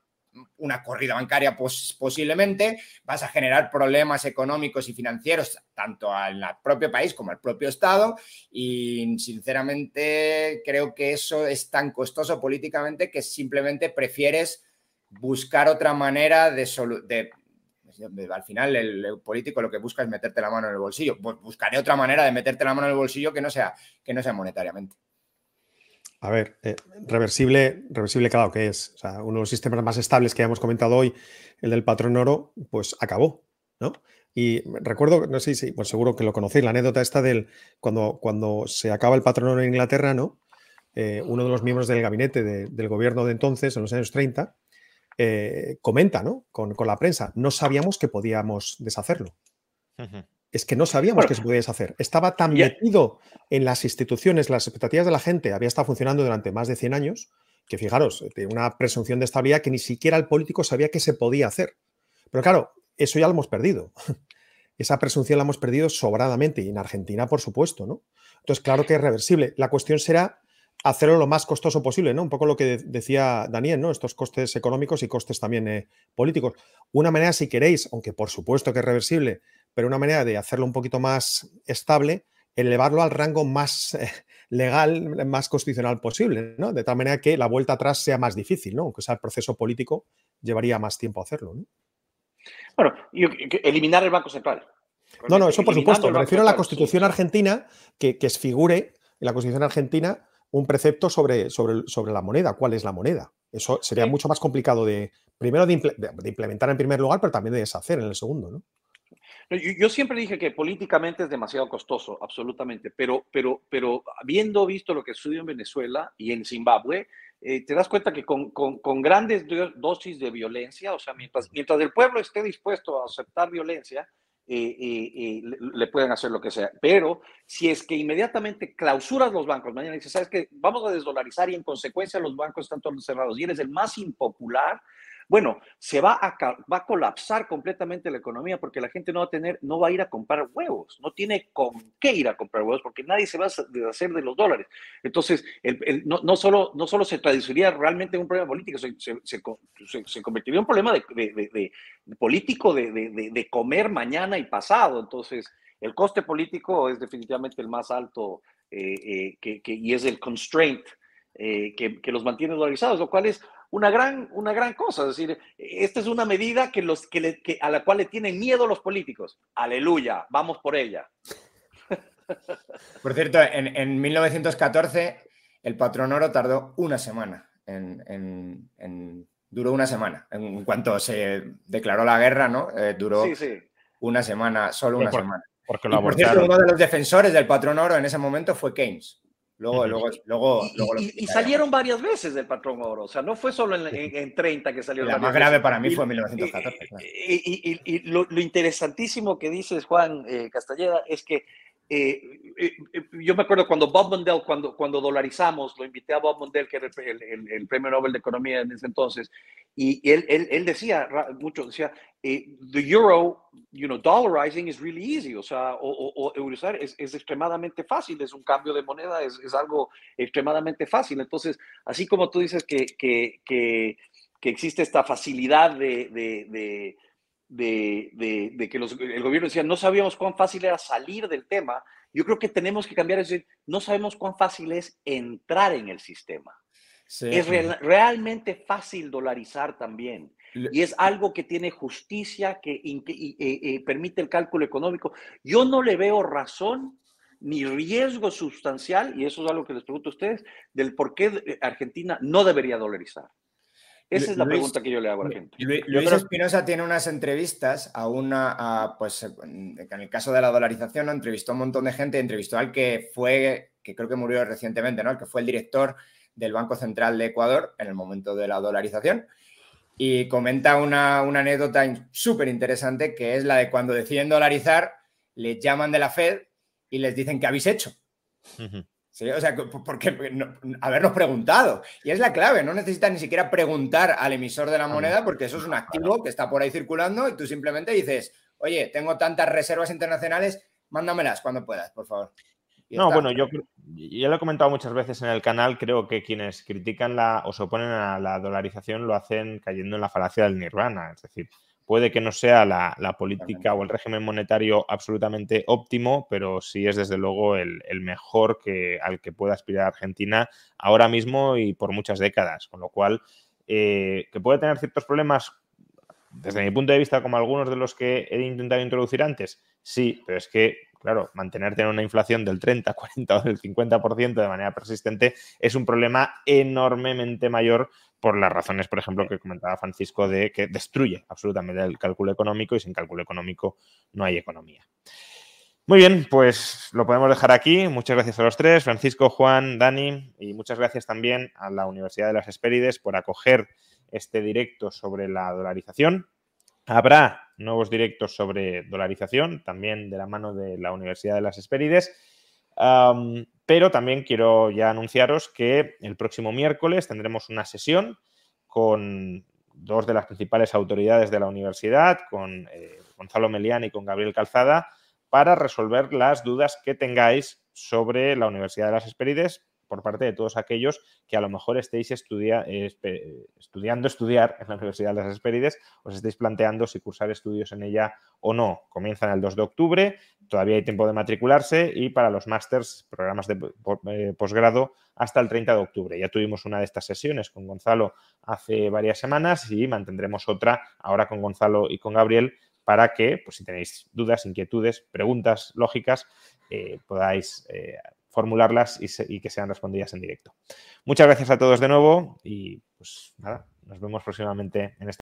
una corrida bancaria posiblemente, vas a generar problemas económicos y financieros tanto al propio país como al propio Estado. Y sinceramente creo que eso es tan costoso políticamente que simplemente prefieres buscar otra manera de, de al final el, político lo que busca es meterte la mano en el bolsillo. Buscaré otra manera de meterte la mano en el bolsillo que no sea, que no sea monetariamente. A ver, eh, reversible, reversible, claro que es. O sea, uno de los sistemas más estables que hemos comentado hoy, el del patrón oro, pues acabó, ¿no? Y recuerdo, no sé si, pues seguro que lo conocéis, la anécdota esta del cuando, cuando se acaba el patrón oro en Inglaterra, ¿no? Eh, uno de los miembros del gabinete del gobierno de entonces, en los años 30, eh, comenta, ¿no? Con, la prensa, no sabíamos que podíamos deshacerlo es que no sabíamos que se podía hacer. Estaba tan metido en las instituciones, las expectativas de la gente, había estado funcionando durante más de 100 años, que fijaros, una presunción de estabilidad que ni siquiera el político sabía que se podía hacer. Pero claro, eso ya lo hemos perdido. Esa presunción la hemos perdido sobradamente y en Argentina, por supuesto, ¿no? Entonces, claro que es reversible. La cuestión será hacerlo lo más costoso posible, ¿no? Un poco lo que decía Daniel, ¿no? Estos costes económicos y costes también eh, políticos. Una manera, si queréis, aunque por supuesto que es reversible, pero una manera de hacerlo un poquito más estable, elevarlo al rango más eh, legal, más constitucional posible, ¿no? De tal manera que la vuelta atrás sea más difícil, ¿no? Aunque sea el proceso político, llevaría más tiempo hacerlo, ¿no? Bueno, eliminar el Banco Central. No, no, eso por supuesto. Me refiero a la Constitución argentina, que, que figure en la Constitución argentina un precepto sobre, sobre, sobre la moneda. ¿Cuál es la moneda? Eso sería mucho más complicado de, primero, de, de, implementar en primer lugar, pero también de deshacer en el segundo, ¿no? Yo, siempre dije que políticamente es demasiado costoso, absolutamente, pero, pero, pero habiendo visto lo que sucedió en Venezuela y en Zimbabue, eh, te das cuenta que con, con, grandes dosis de violencia, o sea, mientras, mientras el pueblo esté dispuesto a aceptar violencia, eh, eh, le, pueden hacer lo que sea. Pero si es que inmediatamente clausuras los bancos, mañana dices, ¿sabes qué? Vamos a desdolarizar y en consecuencia los bancos están todos cerrados y eres el más impopular, bueno, se va a, va a colapsar completamente la economía porque la gente no va a tener, no va a ir a comprar huevos, no tiene con qué ir a comprar huevos porque nadie se va a deshacer de los dólares. Entonces, no, solo, no solo se traduciría realmente en un problema político, se, convertiría en un problema político de, comer mañana y pasado. Entonces, el coste político es definitivamente el más alto eh, eh, y es el constraint eh, que, que, los mantiene dolarizados, lo cual es una gran, una gran cosa. Es decir, esta es una medida que los, que, a la cual le tienen miedo los políticos. Aleluya, vamos por ella. Por cierto, en, 1914 el patrón oro tardó una semana en, duró una semana. En cuanto se declaró la guerra, ¿no? Eh, duró una semana, solo una semana. Porque lo por cierto, uno de los defensores del patrón oro en ese momento fue Keynes. Luego, luego, luego, y, salieron varias veces del patrón oro, o sea, no fue solo en, 30 que salió. La más grave para mí fue en 1914. Y, lo, interesantísimo que dices, Juan eh, Castelleda, es que eh, eh, yo me acuerdo cuando Bob Mondale, cuando, cuando dolarizamos, lo invité a Bob Mondale, que era el, el, premio Nobel de Economía en ese entonces, y él, él, él decía mucho, decía, eh, the euro, you know, dollarizing is really easy, o sea, o, o, o usar es, es, extremadamente fácil, es un cambio de moneda, es, es algo extremadamente fácil. Entonces, así como tú dices que, que, que, que existe esta facilidad de, de, de, de, que el gobierno decía, no sabíamos cuán fácil era salir del tema, yo creo que tenemos que cambiar, es decir, no sabemos cuán fácil es entrar en el sistema. Es realmente fácil dolarizar también. Y es algo que tiene justicia, que, eh, eh, permite el cálculo económico. Yo no le veo razón ni riesgo sustancial, y eso es algo que les pregunto a ustedes, del por qué Argentina no debería dolarizar. Esa es la pregunta que yo le hago a la gente. Luis Espinosa tiene unas entrevistas a una, pues en el caso de la dolarización, entrevistó a un montón de gente, entrevistó al que fue, que creo que murió recientemente, ¿no? El que fue el director del Banco Central de Ecuador en el momento de la dolarización. Y comenta una, una anécdota súper interesante que es la de cuando deciden dolarizar, les llaman de la Fed y les dicen que habéis hecho. ¿Sí? O sea, porque habernos preguntado. Y es la clave, no necesitas ni siquiera preguntar al emisor de la moneda porque eso es un activo que está por ahí circulando y tú simplemente dices, oye, tengo tantas reservas internacionales, mándamelas cuando puedas, por favor. no, bueno, yo ya lo he comentado muchas veces en el canal, creo que quienes critican la o se oponen a la dolarización lo hacen cayendo en la falacia del nirvana, es decir, Puede que no sea la, política o el régimen monetario absolutamente óptimo, pero sí es desde luego el, mejor que, al que pueda aspirar Argentina ahora mismo y por muchas décadas. Con lo cual, eh, que puede tener ciertos problemas desde mi punto de vista, como algunos de los que he intentado introducir antes, sí, pero es que, claro, mantenerte en una inflación del 30, 40 o del 50% de manera persistente es un problema enormemente mayor por las razones, por ejemplo, que comentaba Francisco, de que destruye absolutamente el cálculo económico y sin cálculo económico no hay economía. Muy bien, pues lo podemos dejar aquí. Muchas gracias a los tres, Francisco, Juan, Dani, y muchas gracias también a la Universidad de las Espérides por acoger este directo sobre la dolarización. Habrá nuevos directos sobre dolarización, también de la mano de la Universidad de las Espérides. Pero también quiero ya anunciaros que el próximo miércoles tendremos una sesión con dos de las principales autoridades de la universidad, con eh, Gonzalo Melián y con Gabriel Calzada, para resolver las dudas que tengáis sobre la Universidad de las Esperides por parte de todos aquellos que a lo mejor estéis estudiando estudiar en la Universidad de las Esperides, os estéis planteando si cursar estudios en ella o no. Comienzan el 2 de octubre, todavía hay tiempo de matricularse y para los másters, programas de eh, posgrado, hasta el 30 de octubre. Ya tuvimos una de estas sesiones con Gonzalo hace varias semanas y mantendremos otra ahora con Gonzalo y con Gabriel para que, pues si tenéis dudas, inquietudes, preguntas lógicas, eh, podáis eh, formularlas y, que sean respondidas en directo. Muchas gracias a todos de nuevo y pues nada, nos vemos próximamente en este